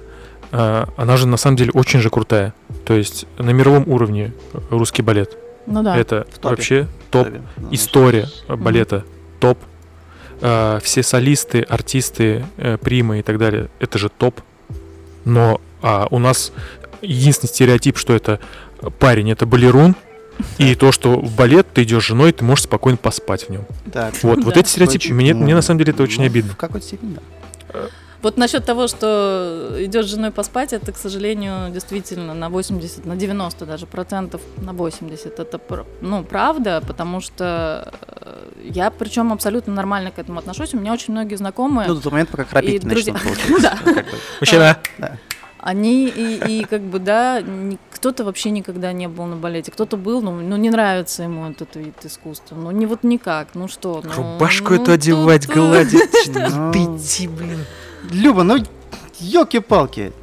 э, она же на самом деле очень же крутая. То есть на мировом уровне русский балет. Ну да. Это вообще топ. История балета топ. А, все солисты, артисты, э, примы и так далее, это же топ. Но а, у нас единственный стереотип, что это парень, это балерун, и то, что в балет ты идешь с женой, ты можешь спокойно поспать в нем. Так. Вот, да. вот эти стереотипы, мне, мне на самом деле это очень ну, обидно. В какой степени, да. Вот насчет того, что идешь с женой поспать, это, к сожалению, действительно на 80, на 90 даже процентов, на 80 это ну, правда, потому что э, я причем абсолютно нормально к этому отношусь. У меня очень многие знакомые. Ну, до того момента, пока храпеть и друзья- начнут, Ну получается. Мужчина! Они и, и как бы, да, кто-то вообще никогда не был на балете, кто-то был, ну, ну не нравится ему этот вид искусства, ну не вот никак, ну что. ну, Рубашку ну, эту одевать, тут, гладить. Ну, Ты идти, блин. Люба, ну, елки-палки.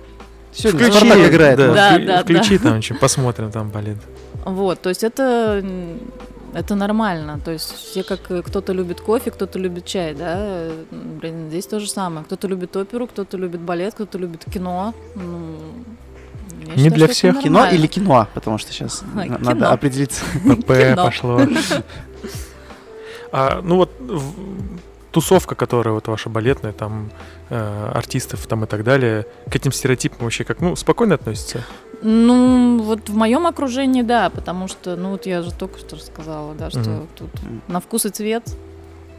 Сегодня Включи, Спартак играет. да, ну. Да, да, включи там что, посмотрим там балет. Вот, то есть это, это нормально. То есть все как э, кто-то любит кофе, кто-то любит чай, да. Блин, здесь то же самое. Кто-то любит оперу, кто-то любит балет, кто-то любит кино. Ну, я Не для что это всех. Кино или кино? Потому что сейчас А, кино. надо определиться. ПП пошло. А, ну вот тусовка, которая вот ваша балетная, там э, артистов там и так далее, к этим стереотипам вообще как, ну, спокойно относится? Ну, вот в моем окружении, да, потому что, ну, вот я же только что рассказала, да, что Мгм. тут на вкус и цвет.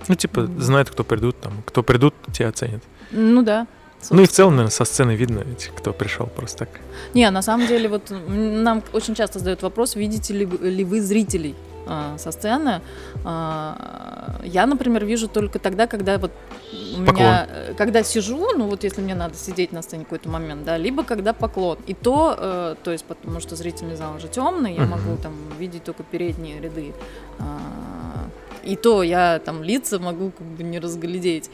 Ну, типа, Мгм. знают, кто придут, там, кто придут, те оценят. Ну да. Ну и в целом, наверное, со сцены видно, ведь, кто пришел просто так. Не, на самом деле, вот нам очень часто задают вопрос, видите ли, ли вы зрителей а, со сцены. А, я, например, вижу только тогда, когда вот у Поклон. меня, э, когда сижу, ну вот если мне надо сидеть на сцене какой-то момент, да, либо когда поклон. И то, э, то есть потому что зрительный зал уже темный, я Мгм. могу там видеть только передние ряды. А, и то я там лица могу как бы не разглядеть.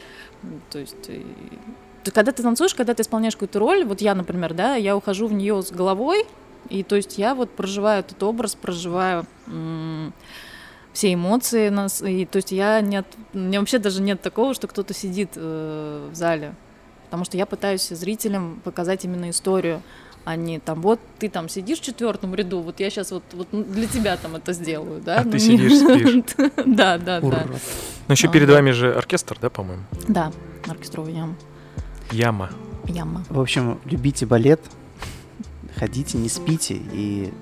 То есть и- ты- когда ты танцуешь, когда ты исполняешь какую-то роль, вот я, например, да, я ухожу в нее с головой, и то есть я вот проживаю этот образ, проживаю все эмоции, нас, и то есть я нет, у меня вообще даже нет такого, что кто-то сидит э, в зале, потому что я пытаюсь зрителям показать именно историю, а не там вот ты там сидишь в четвертом ряду, вот я сейчас вот, вот для тебя там это сделаю, да? А Ну, ты не- сидишь, спишь. Да, да, да. Ну, еще А, перед вами же оркестр, да, по-моему? Да, оркестровая яма. Яма. Яма. В общем, любите балет, ходите, не спите и,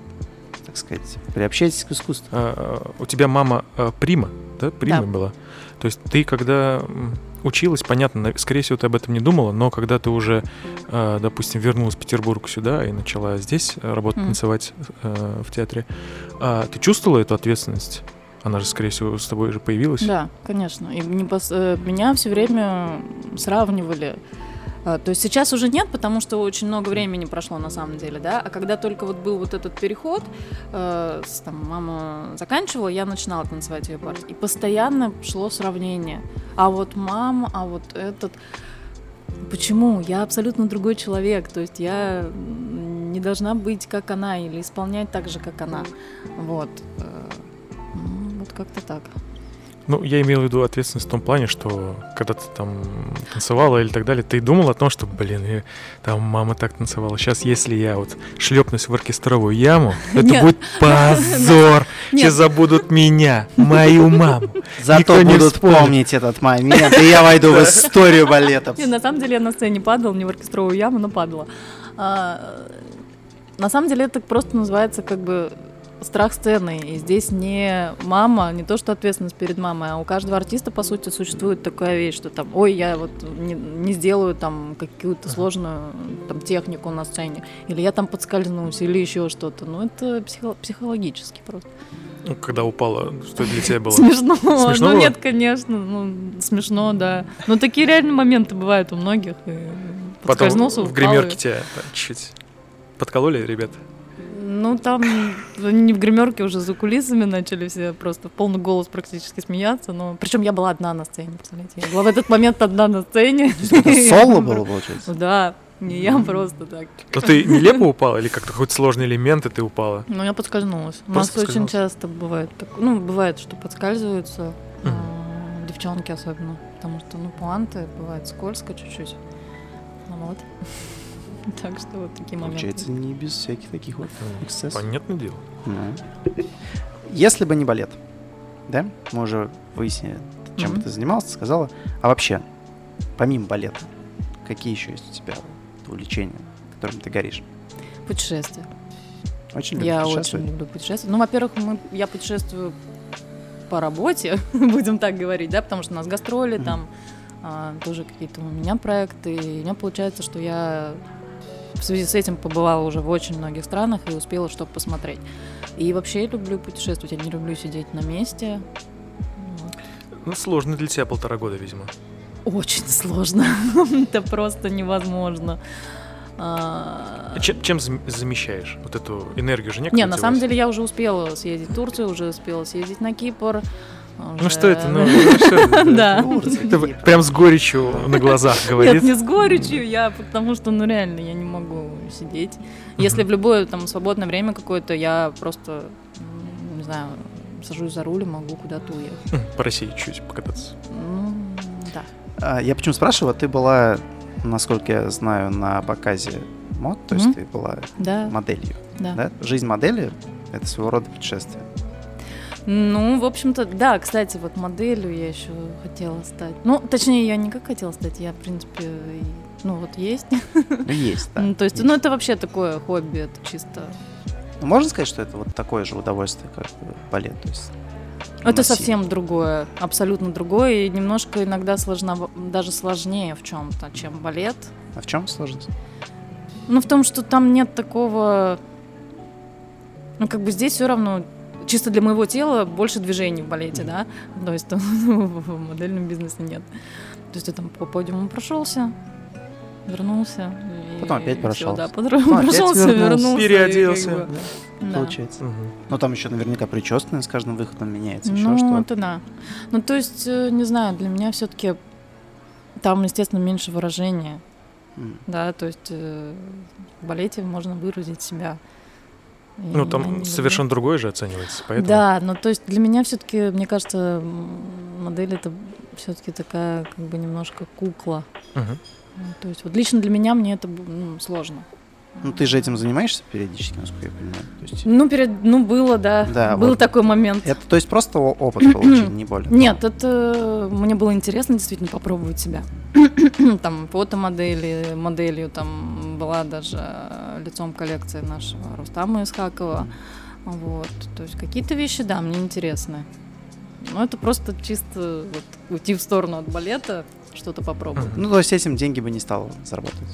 так сказать, приобщайтесь к искусству. А, а, у тебя мама а, прима, да, прима Да. была. То есть ты когда училась, понятно, скорее всего, ты об этом не думала, но когда ты уже, а, допустим, вернулась в Петербург сюда и начала здесь работать, Мгм. танцевать э, в театре, а, ты чувствовала эту ответственность? Она же, скорее всего, с тобой же появилась. Да, конечно. И не пос- э, меня все время сравнивали. А, То есть сейчас уже нет, потому что очень много времени прошло на самом деле, да. А когда только вот был вот этот переход, э, там, мама заканчивала, я начинала танцевать ее партии. И постоянно шло сравнение. А вот мама, а вот этот. Почему? Я абсолютно другой человек. То есть я не должна быть как она или исполнять так же, как она. Вот. Э, м, Вот как-то так. Ну, я имел в виду ответственность в том плане, что когда ты там танцевала или так далее, ты думал о том, что, блин, и там мама так танцевала. Сейчас, если я вот шлепнусь в оркестровую яму, это Нет. будет позор. Все забудут меня, мою маму. Зато Никто не будут помнить этот момент, и я войду в историю балетов. На самом деле я на сцене падала, не в оркестровую яму, но падала. А, на самом деле это просто называется как бы страх сцены. И здесь не мама, не то что ответственность перед мамой, а у каждого артиста, по сути, существует такая вещь, что там, ой, я вот не, не сделаю там какую-то сложную там, технику на сцене, или я там подскользнусь, или еще что-то. Ну, это психо- психологически просто. Ну, когда упала, что для тебя было? Смешно. Смешно ну было? нет, конечно. Ну, смешно, да. Но такие реальные моменты бывают у многих. И Потом в гримерке тебя чуть-чуть подкололи, ребят? Ну, там они не в гримерке уже за кулисами начали все просто в полный голос практически смеяться. Но... Причем я была одна на сцене, представляете? Я была в этот момент одна на сцене. Это соло было, получается? Да, не я просто так. Ну, ты нелепо упала или как-то какой-то сложный элемент, и ты упала? Ну, я подскользнулась. У нас очень часто бывает так, ну, бывает, что подскальзываются, а, девчонки особенно, потому что, ну, пуанты бывает скользко чуть-чуть. Ну вот. Так что вот такие моменты. Получается, не без всяких таких вот эксцессов. Понятное дело. Ну. Если бы не балет, да, мы уже выяснили, чем Мгм. ты занимался, сказала. А вообще, помимо балета, какие еще есть у тебя увлечения, которыми ты горишь? Путешествия. Очень любишь Я путешествовать? очень люблю путешествовать. Ну, во-первых, мы, я путешествую по работе, будем так говорить, да, потому что у нас гастроли, Мгм. там а, тоже какие-то у меня проекты. И у меня получается, что я в связи с этим побывала уже в очень многих странах и успела что-то посмотреть. И вообще я люблю путешествовать, я не люблю сидеть на месте. Ну, сложно для тебя полтора года, видимо. Очень сложно. Это просто невозможно. А, Чем, чем зам- замещаешь вот эту энергию же Не, некоторую на самом деле я уже успела съездить в Турцию, уже успела съездить на Кипр. Ну что это? Ну, ну, что это? Да. Это вы- прям с горечью на глазах Нет, говорит. не с горечью, я потому что, ну реально, я сидеть. Если в любое там свободное время какое-то, я просто, не знаю, сажусь за руль и могу куда-то уехать. М, По России чуть покататься. Ну, да. А, Я почему спрашиваю, ты была, насколько я знаю, на показе мод, то есть Мгм. ты была Да, моделью, да. да? Жизнь модели — это своего рода путешествие. Ну, в общем-то, да, кстати, вот моделью я еще хотела стать. Ну, точнее, я не как хотела стать, я, в принципе, и- ну вот есть. Ну, есть, да. Ну, то есть, ну, это вообще такое хобби, это чисто... Ну, Можно сказать, что это вот такое же удовольствие, как балет? То есть Это носить. совсем другое, абсолютно другое, и немножко иногда сложно, даже сложнее в чем-то, чем балет. А в чем сложность? Ну, в том, что там нет такого... Ну, как бы здесь все равно чисто для моего тела больше движений в балете, да? То есть ну, в модельном бизнесе нет. То есть ты там по подиуму прошелся, вернулся. и Потом опять всё, прошёлся. да, Потом опять прошелся, вернулся. вернулся. и Переоделся. как бы, Да. Получается. Мгм. Ну, там еще наверняка прическа с каждым выходом меняется, еще Ну, что это да. Ну, то есть, э, не знаю, для меня все-таки там, естественно, меньше выражения. М. Да, то есть э, в балете можно выразить себя. И Ну, там люблю. совершенно другое же оценивается, поэтому... Да, ну то есть для меня все-таки, мне кажется, модель это все-таки такая как бы немножко кукла. Мгм. Ну, То есть вот лично для меня мне это ну, сложно. Ну, ты же этим занимаешься периодически, насколько я понимаю. То есть, Ну, перед, ну, было, да. Да, был вот. такой момент. это, то есть просто опыт получить, не более того. Нет, это мне было интересно действительно попробовать себя. там фотомодели, моделью там была даже э, лицом коллекции нашего Рустама Исхакова. Вот, то есть какие-то вещи, да, мне интересны. Но это просто чисто вот уйти в сторону от балета, что-то попробовать. Мгм. Ну, то есть этим деньги бы не стало зарабатывать.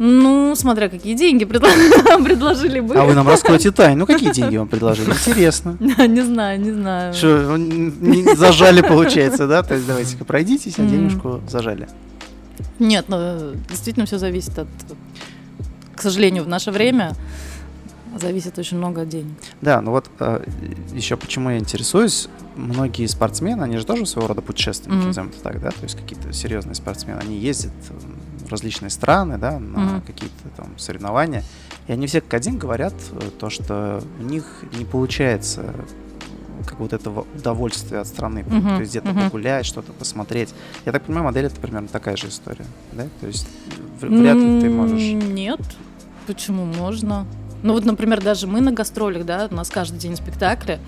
Ну, смотря какие деньги предло- предложили бы. А вы нам раскройте тайну. Ну, какие деньги вам предложили? Интересно. Не знаю, не знаю. Что, н- не зажали, получается, да? То есть давайте-ка пройдитесь, а денежку зажали. Нет, ну, действительно все зависит от... К сожалению, в наше время зависит очень много от денег. Да, ну вот еще почему я интересуюсь, многие спортсмены, они же тоже своего рода путешественники, назовем это так, да, то есть какие-то серьезные спортсмены, они ездят э, в различные страны, да, на Мгм. какие-то там соревнования, и они все как один говорят э, то, что у них не получается э, как вот этого удовольствия от страны, Мгм, то есть где-то мгм. погулять, что-то посмотреть. Я так понимаю, модель это примерно такая же история, да, то есть в- вряд ли ты можешь... Нет. Почему можно? Ну вот, например, даже мы на гастролях, да, у нас каждый день спектакли,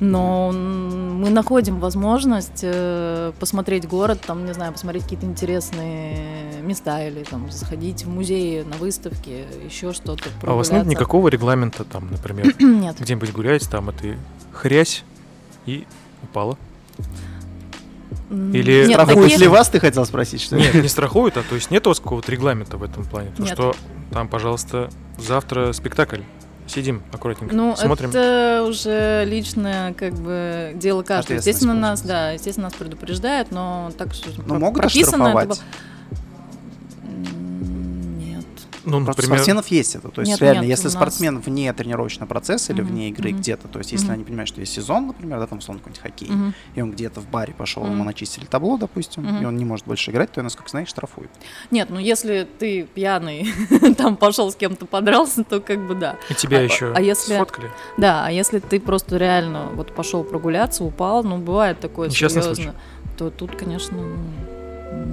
но мы находим возможность э, посмотреть город, там, не знаю, посмотреть какие-то интересные места или там сходить в музеи, на выставки, еще что-то. А у вас нет никакого регламента, там, например, Нет. где-нибудь гулять, там, это хрясь и упала? Или нет, Страхуют ли вас, ты хотел спросить, что ли? Нет, не страхуют, а то есть нет у вас какого-то регламента в этом плане? То, Нет. что там, пожалуйста, завтра спектакль. Сидим аккуратненько, Ну, смотрим. это уже личное, как бы, дело каждого. Естественно, нас, да, естественно, нас предупреждают, но так что Ну, про- могут прописано это. Ну, Просто например, спортсменов есть это. То есть, Нет, реально, нет, если у нас- спортсмен вне тренировочного процесса или Мгм, вне игры мгм. где-то, то есть, если Мгм. они понимают, что есть сезон, например, да, там, условно, какой-нибудь хоккей, Мгм. и он где-то в баре пошел, ему Мгм. начистили табло, допустим, Мгм. и он не может больше играть, то, я, насколько знаешь, штрафуют. Нет, ну если ты пьяный, там пошел с кем-то подрался, то как бы да. и тебя а- еще а если- сфоткали. Да, а если ты просто реально вот пошел прогуляться, упал, ну бывает такое Несчастный серьезно, то тут, конечно, ну,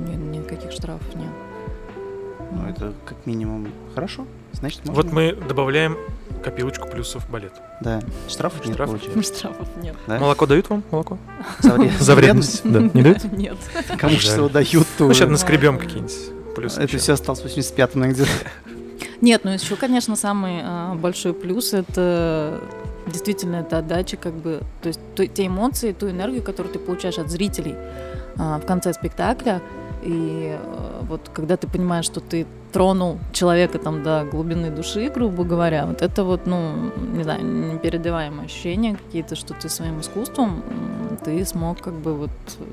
ни- никаких штрафов нет. Ну, это как минимум хорошо. Значит, можно. Вот мы добавляем копилочку плюсов в балет. Да, штрафов нет, Штраф. получается. Штрафов нет. Да? Молоко дают вам? Молоко? За вред- За вредность? Да. Не дают? Нет. Кому что дают, то... Ну, сейчас на- наскребем какие-нибудь плюсы. Это все осталось в 85-м где-то. Нет, ну еще, конечно, самый а, большой плюс это действительно это отдача, как бы, то есть то, те эмоции, ту энергию, которую ты получаешь от зрителей а, в конце спектакля, и э, вот когда ты понимаешь, что ты тронул человека там до глубины души, грубо говоря, вот это вот, ну, не знаю, непередаваемые ощущения какие-то, что ты своим искусством, ты смог как бы вот э,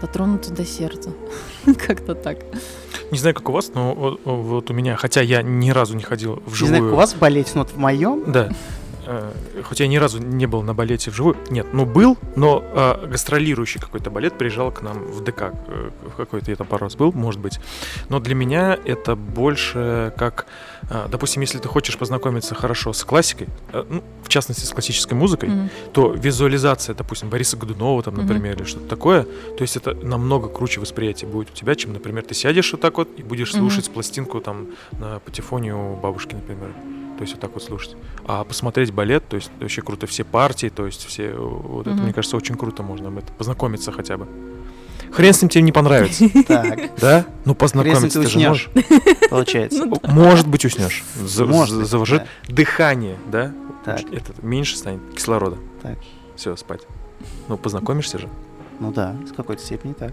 дотронуться до сердца. Как-то так. Не знаю, как у вас, но вот у меня, хотя я ни разу не ходил в живую... Не знаю, как у вас болеть, но вот в моем... Да. Э, хоть я ни разу не был на балете вживую, нет, ну был, но э, гастролирующий какой-то балет приезжал к нам в ДК, э, какой-то это пару раз был, может быть. Но для меня это больше как, э, допустим, если ты хочешь познакомиться хорошо с классикой, э, ну, в частности с классической музыкой, mm-hmm. то визуализация, допустим, Бориса Годунова, там, например, mm-hmm. или что-то такое, то есть это намного круче восприятие будет у тебя, чем, например, ты сядешь вот так вот и будешь слушать mm-hmm. пластинку там на патефоне у бабушки, например то есть вот так вот слушать. А посмотреть балет, то есть вообще круто, все партии, то есть все, вот mm-hmm. это, мне кажется, очень круто можно это, познакомиться хотя бы. Хрен с ним тебе не понравится. Так. Да? Ну познакомиться ты же можешь. Получается. Ну может быть уснешь. Заворжит дыхание, да? Так. Это меньше станет кислорода. Так. Все, спать. Ну познакомишься же. Ну да, с какой-то степени так.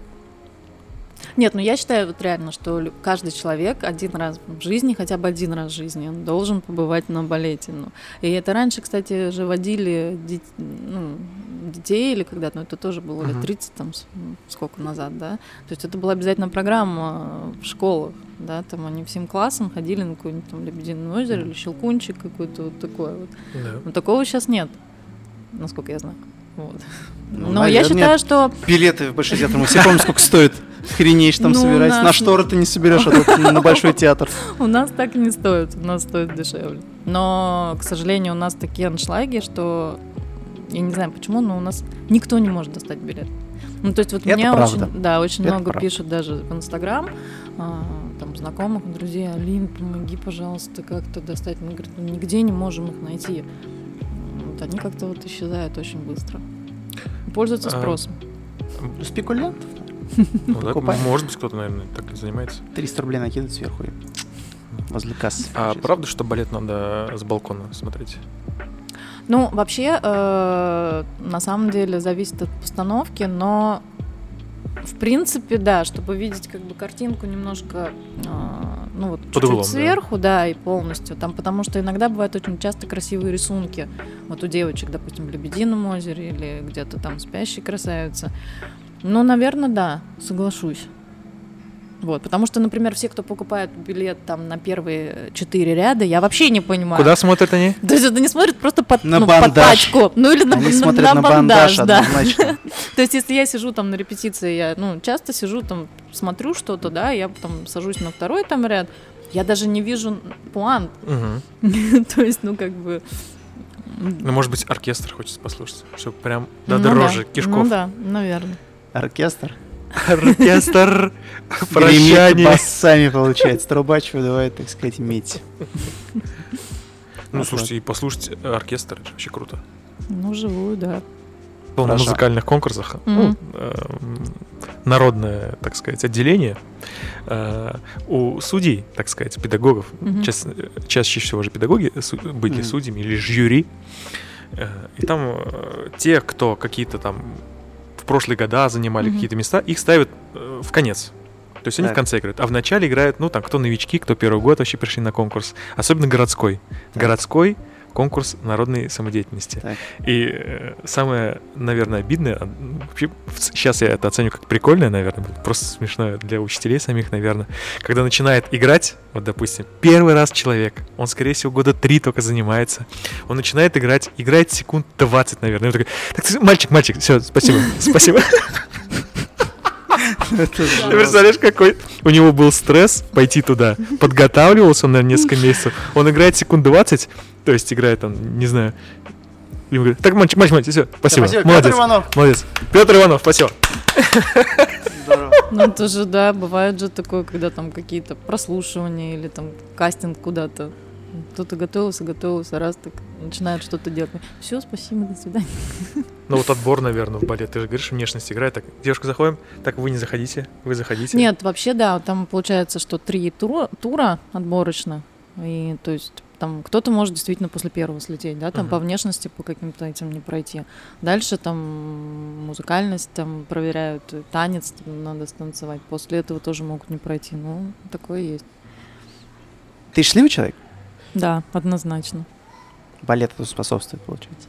Нет, ну я считаю вот реально, что каждый человек один раз в жизни, хотя бы один раз в жизни, он должен побывать на балете. Ну. И это раньше, кстати, же водили дит, ну, детей или когда-то, ну это тоже было лет 30, там, сколько назад, да. То есть это была обязательно программа в школах, да, там они всем классом ходили на какой-нибудь там Лебединое озеро или Щелкунчик какой-то вот такой вот. Да. Но такого сейчас нет, насколько я знаю. Вот. Ну, Но наверное, я считаю, что... Билеты в Большой театр, мы все помним, сколько стоит. Хренеешь там ну, собирать. Нас... На шторы ты не соберешь, а тут на Большой театр. У нас так не стоит, у нас стоит дешевле. Но, к сожалению, у нас такие аншлаги, что я не знаю почему, но у нас никто не может достать билет. Ну, то есть вот Это меня правда. очень, да, очень Это много правда. пишут даже в Инстаграм, а, там, знакомых, друзей, Алин, помоги, пожалуйста, как-то достать. Они говорят, ну, нигде не можем их найти. Вот они как-то вот исчезают очень быстро. Пользуются а, спросом. А, спекулянтов? Ну, да, может быть, кто-то, наверное, так и занимается. 300 рублей накидывать сверху и возле кассы. А правда, что балет надо с балкона смотреть? Ну, вообще, э, на самом деле, зависит от постановки, но в принципе, да, чтобы видеть как бы картинку немножко, э, ну вот чуть-чуть углом, сверху, да. да, и полностью, там, потому что иногда бывают очень часто красивые рисунки, вот у девочек, допустим, в Лебедином озере или где-то там спящие красавицы. Ну, наверное, да, соглашусь. Вот, потому что, например, все, кто покупает билет там на первые четыре ряда, я вообще не понимаю. Куда смотрят они? То есть это не смотрят просто под, на ну, под пачку. Ну или на, они на, смотрят на, на бандаж, да. То есть если я сижу там на репетиции, я ну, часто сижу там, смотрю что-то, да, я там сажусь на второй там ряд, я даже не вижу план. То есть, ну как бы... Ну, может быть, оркестр хочется послушать, чтобы прям до ну, дрожи да. кишков. Ну да, наверное. Оркестр? Оркестр прощания. басами получается. Трубач выдавает, так сказать, медь. Ну, слушайте, и послушать оркестр, это вообще круто. Ну, живую, да. Был на музыкальных конкурсах. Ну, эм, народное, так сказать, отделение. Э, у судей, так сказать, педагогов, чаще всего же педагоги были судьями или жюри. Э, и там э, те, кто какие-то там прошлые года занимали mm-hmm. какие-то места, их ставят э, в конец. То есть они так. в конце играют. А в начале играют, ну, там, кто новички, кто первый год вообще пришли на конкурс. Особенно городской. Так. Городской конкурс народной самодеятельности. Так. И э, самое, наверное, обидное, а, вообще, сейчас я это оценю как прикольное, наверное, просто смешное для учителей самих, наверное, когда начинает играть, вот, допустим, первый раз человек, он, скорее всего, года три только занимается, он начинает играть, играет секунд 20, наверное, такой, так, мальчик, мальчик, все, спасибо, спасибо. Ты представляешь, какой у него был стресс пойти туда. Подготавливался он, на несколько месяцев. Он играет секунд 20, то есть играет там, не знаю. Ему говорит, так, мальчик, мальчик, мальчик, все, спасибо. спасибо. Молодец. Петр Иванов. Молодец. Петр Иванов, спасибо. Ну, это же, да, бывает же такое, когда там какие-то прослушивания или там кастинг куда-то. Кто-то готовился, готовился, раз так начинает что-то делать. Все, спасибо, до свидания. Ну вот отбор, наверное, в балет. Ты же говоришь, внешность играет. Так, девушка, заходим. Так, вы не заходите, вы заходите. Нет, вообще, да, там получается, что три тура, тура отборочно. И то есть Там кто-то может действительно после первого слететь, да, там Мгм. по внешности, по каким-то этим не пройти. Дальше там музыкальность там проверяют, танец там надо станцевать. После этого тоже могут не пройти. Ну, такое есть. Ты счастливый человек? Да, однозначно. Балет это способствует, получается.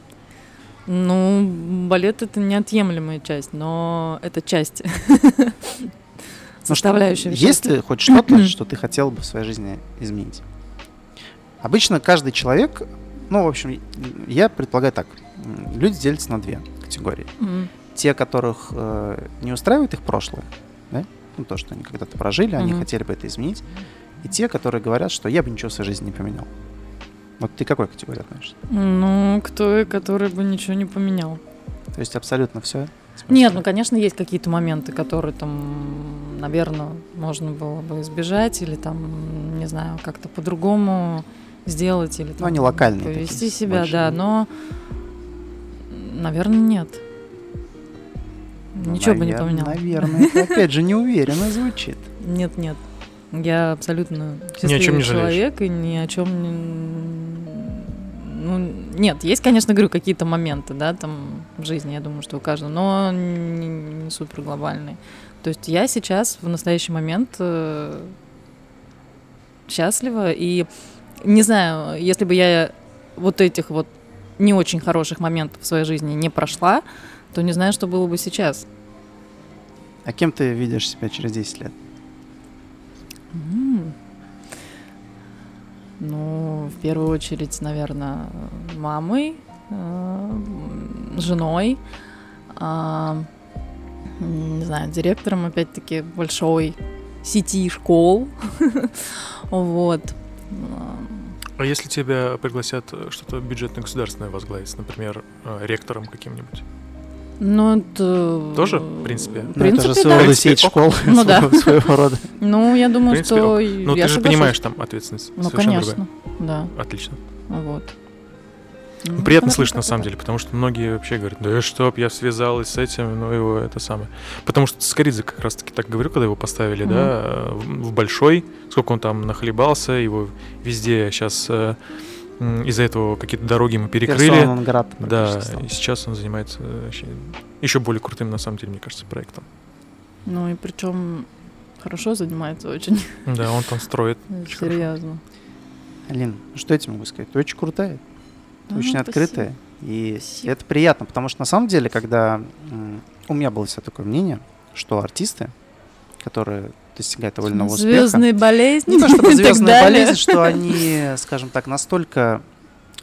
Ну, балет это неотъемлемая часть, но это часть. Ну, что- Составляющая. Есть ли хоть что-то, что ты хотел бы в своей жизни изменить? Обычно каждый человек, ну, в общем, я предполагаю так. Люди делятся на две категории. Те, которых э, не устраивает их прошлое, да? ну, то, что они когда-то прожили, они хотели бы это изменить. И те, которые говорят, что я бы ничего в своей жизни не поменял. Вот ты какой категории относишься? Ну, кто, который бы ничего не поменял. То есть абсолютно все? Нет, ну, конечно, есть какие-то моменты, которые там, наверное, можно было бы избежать или там, не знаю, как-то по-другому сделать или Ну, там, они локальные повести такие, себя, больше. да, но, наверное, нет. Ничего бы не поменял. Наверное, это опять же неуверенно звучит. Нет, нет. Я абсолютно Ни о счастливый чем не жалеешь. человек и ни о чем не... Ну, нет, есть, конечно, говорю, какие-то моменты, да, там в жизни, я думаю, что у каждого, но не, не супер глобальные. То есть я сейчас в настоящий момент э, счастлива и не знаю, если бы я вот этих вот не очень хороших моментов в своей жизни не прошла, то не знаю, что было бы сейчас. А кем ты видишь себя через 10 лет? М. Ну, в первую очередь, наверное, мамой, э, женой, а, не знаю, директором, опять-таки, большой сети школ. Вот. А, если тебя пригласят что-то бюджетное государственное возглавить, например, э, ректором каким-нибудь? Ну, это... Тоже, в принципе? В Ну, это же принципе, своего да. рода принципе, сеть школ Ну да. своего- рода. Ну, я думаю, принципе, что... Ну, ты же понимаешь там ответственность Ну, совершенно конечно, да. Отлично. вот. Ну, Ну, приятно слышать, на самом деле, потому что многие вообще говорят, да чтоб я связалась с этим, ну его это самое. Потому что Скоридзе как раз-таки так говорил, когда его поставили, да, э, в в большой, сколько он там нахлебался, его везде сейчас из-за этого какие-то дороги мы перекрыли. Грата Да, и сейчас он занимается э, вообще еще более крутым, на самом деле, мне кажется, проектом. Ну, и причем хорошо занимается очень, Да, он там строит. Серьезно. Алин, ну что я тебе могу сказать? Ты очень крутая, ты А, очень спасибо. открытая. И Спасибо. это приятно, потому что на самом деле, когда у меня было все такое мнение, что артисты, которые достигают довольно успеха, Звездные болезни. не то чтобы и так звездная далее. болезнь, что они, скажем так, настолько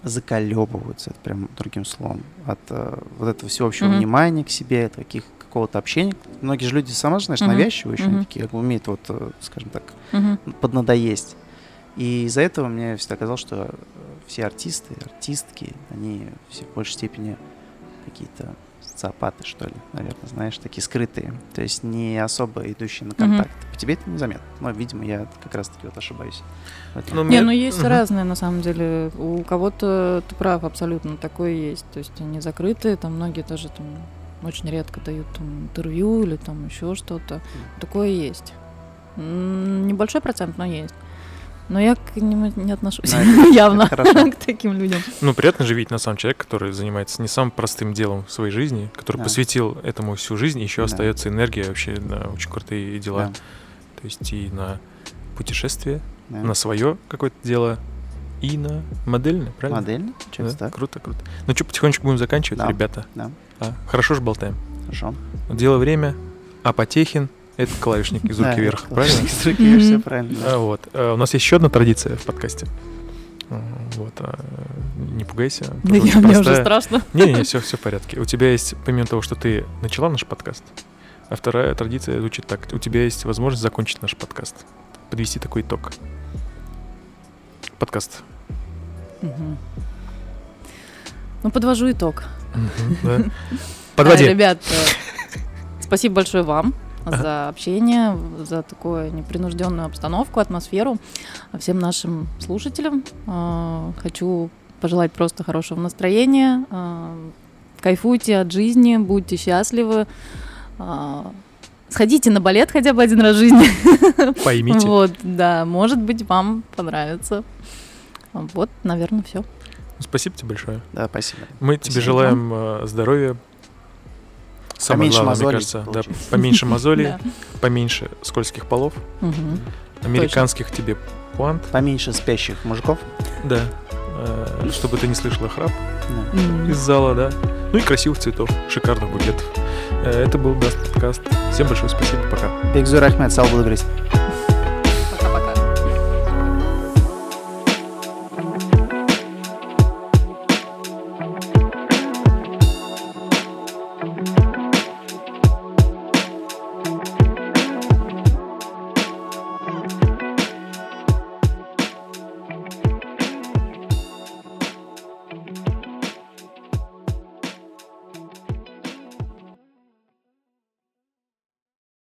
заколебываются, это прям другим словом, от э, вот этого всеобщего Мгм. внимания к себе, от каких какого-то общения. Многие же люди, сама знаешь, Мгм. навязчивые еще, они Мгм. такие умеют вот, э, скажем так, Мгм. поднадоесть. И из-за этого мне всегда казалось, что все артисты, артистки, они все в большей степени какие-то социопаты, что ли, наверное, знаешь, такие скрытые. То есть не особо идущие на контакт. По тебе это незаметно. Но, видимо, я как раз-таки вот ошибаюсь. этом. Ну, Не, мне- ну есть Мгм. разные на самом деле. У кого-то ты прав абсолютно, такое есть. То есть они закрытые, там многие даже там очень редко дают там, интервью или там еще что-то. Такое есть. Небольшой процент, но есть. Но я к нему не отношусь это- явно к таким людям. Ну, приятно же видеть на самом человек, который занимается не самым простым делом в своей жизни, который Да. посвятил этому всю жизнь, еще Да. остается энергия вообще на очень крутые дела. Да, То есть и на путешествие, да. на свое какое-то дело, и на модельное, правильно? Модельно? Да, Получается так? Круто, круто. Ну что, потихонечку будем заканчивать, Да. ребята? Да. А, хорошо же болтаем. Хорошо. Дело время, а Потехин — это клавишник из руки Да, вверх, правильно? Из руки вверх, все правильно. да. А, вот. А, У нас есть еще одна традиция в подкасте. А, Вот, а, не пугайся. Да я- мне уже страшно. Не-не, все, все в порядке. У тебя есть, помимо того, что ты начала наш подкаст, а вторая традиция звучит так. У тебя есть возможность закончить наш подкаст. Подвести такой итог. Подкаст. Мгм. Ну, подвожу итог. Да. А, Подводи. Ребят, э, спасибо большое вам за общение, за такую непринужденную обстановку, атмосферу. Всем нашим слушателям э, хочу пожелать просто хорошего настроения. э, Кайфуйте от жизни, будьте счастливы. э, Сходите на балет хотя бы один раз в жизни. Поймите. Вот, да, может быть, вам понравится. Вот, наверное, все. Спасибо тебе большое. Да, спасибо. Мы тебе Спасибо желаем э, здоровья. Самое Поменьше главное, мозолей мне кажется, да, поменьше мозолей, поменьше скользких полов, американских тебе пуант, Поменьше спящих мужиков. да, э, чтобы ты не слышала храп из зала, да, ну и красивых цветов, шикарных букетов. Э, Это был Даст подкаст. Всем большое спасибо, пока. Бекзур Ахмед, говорить.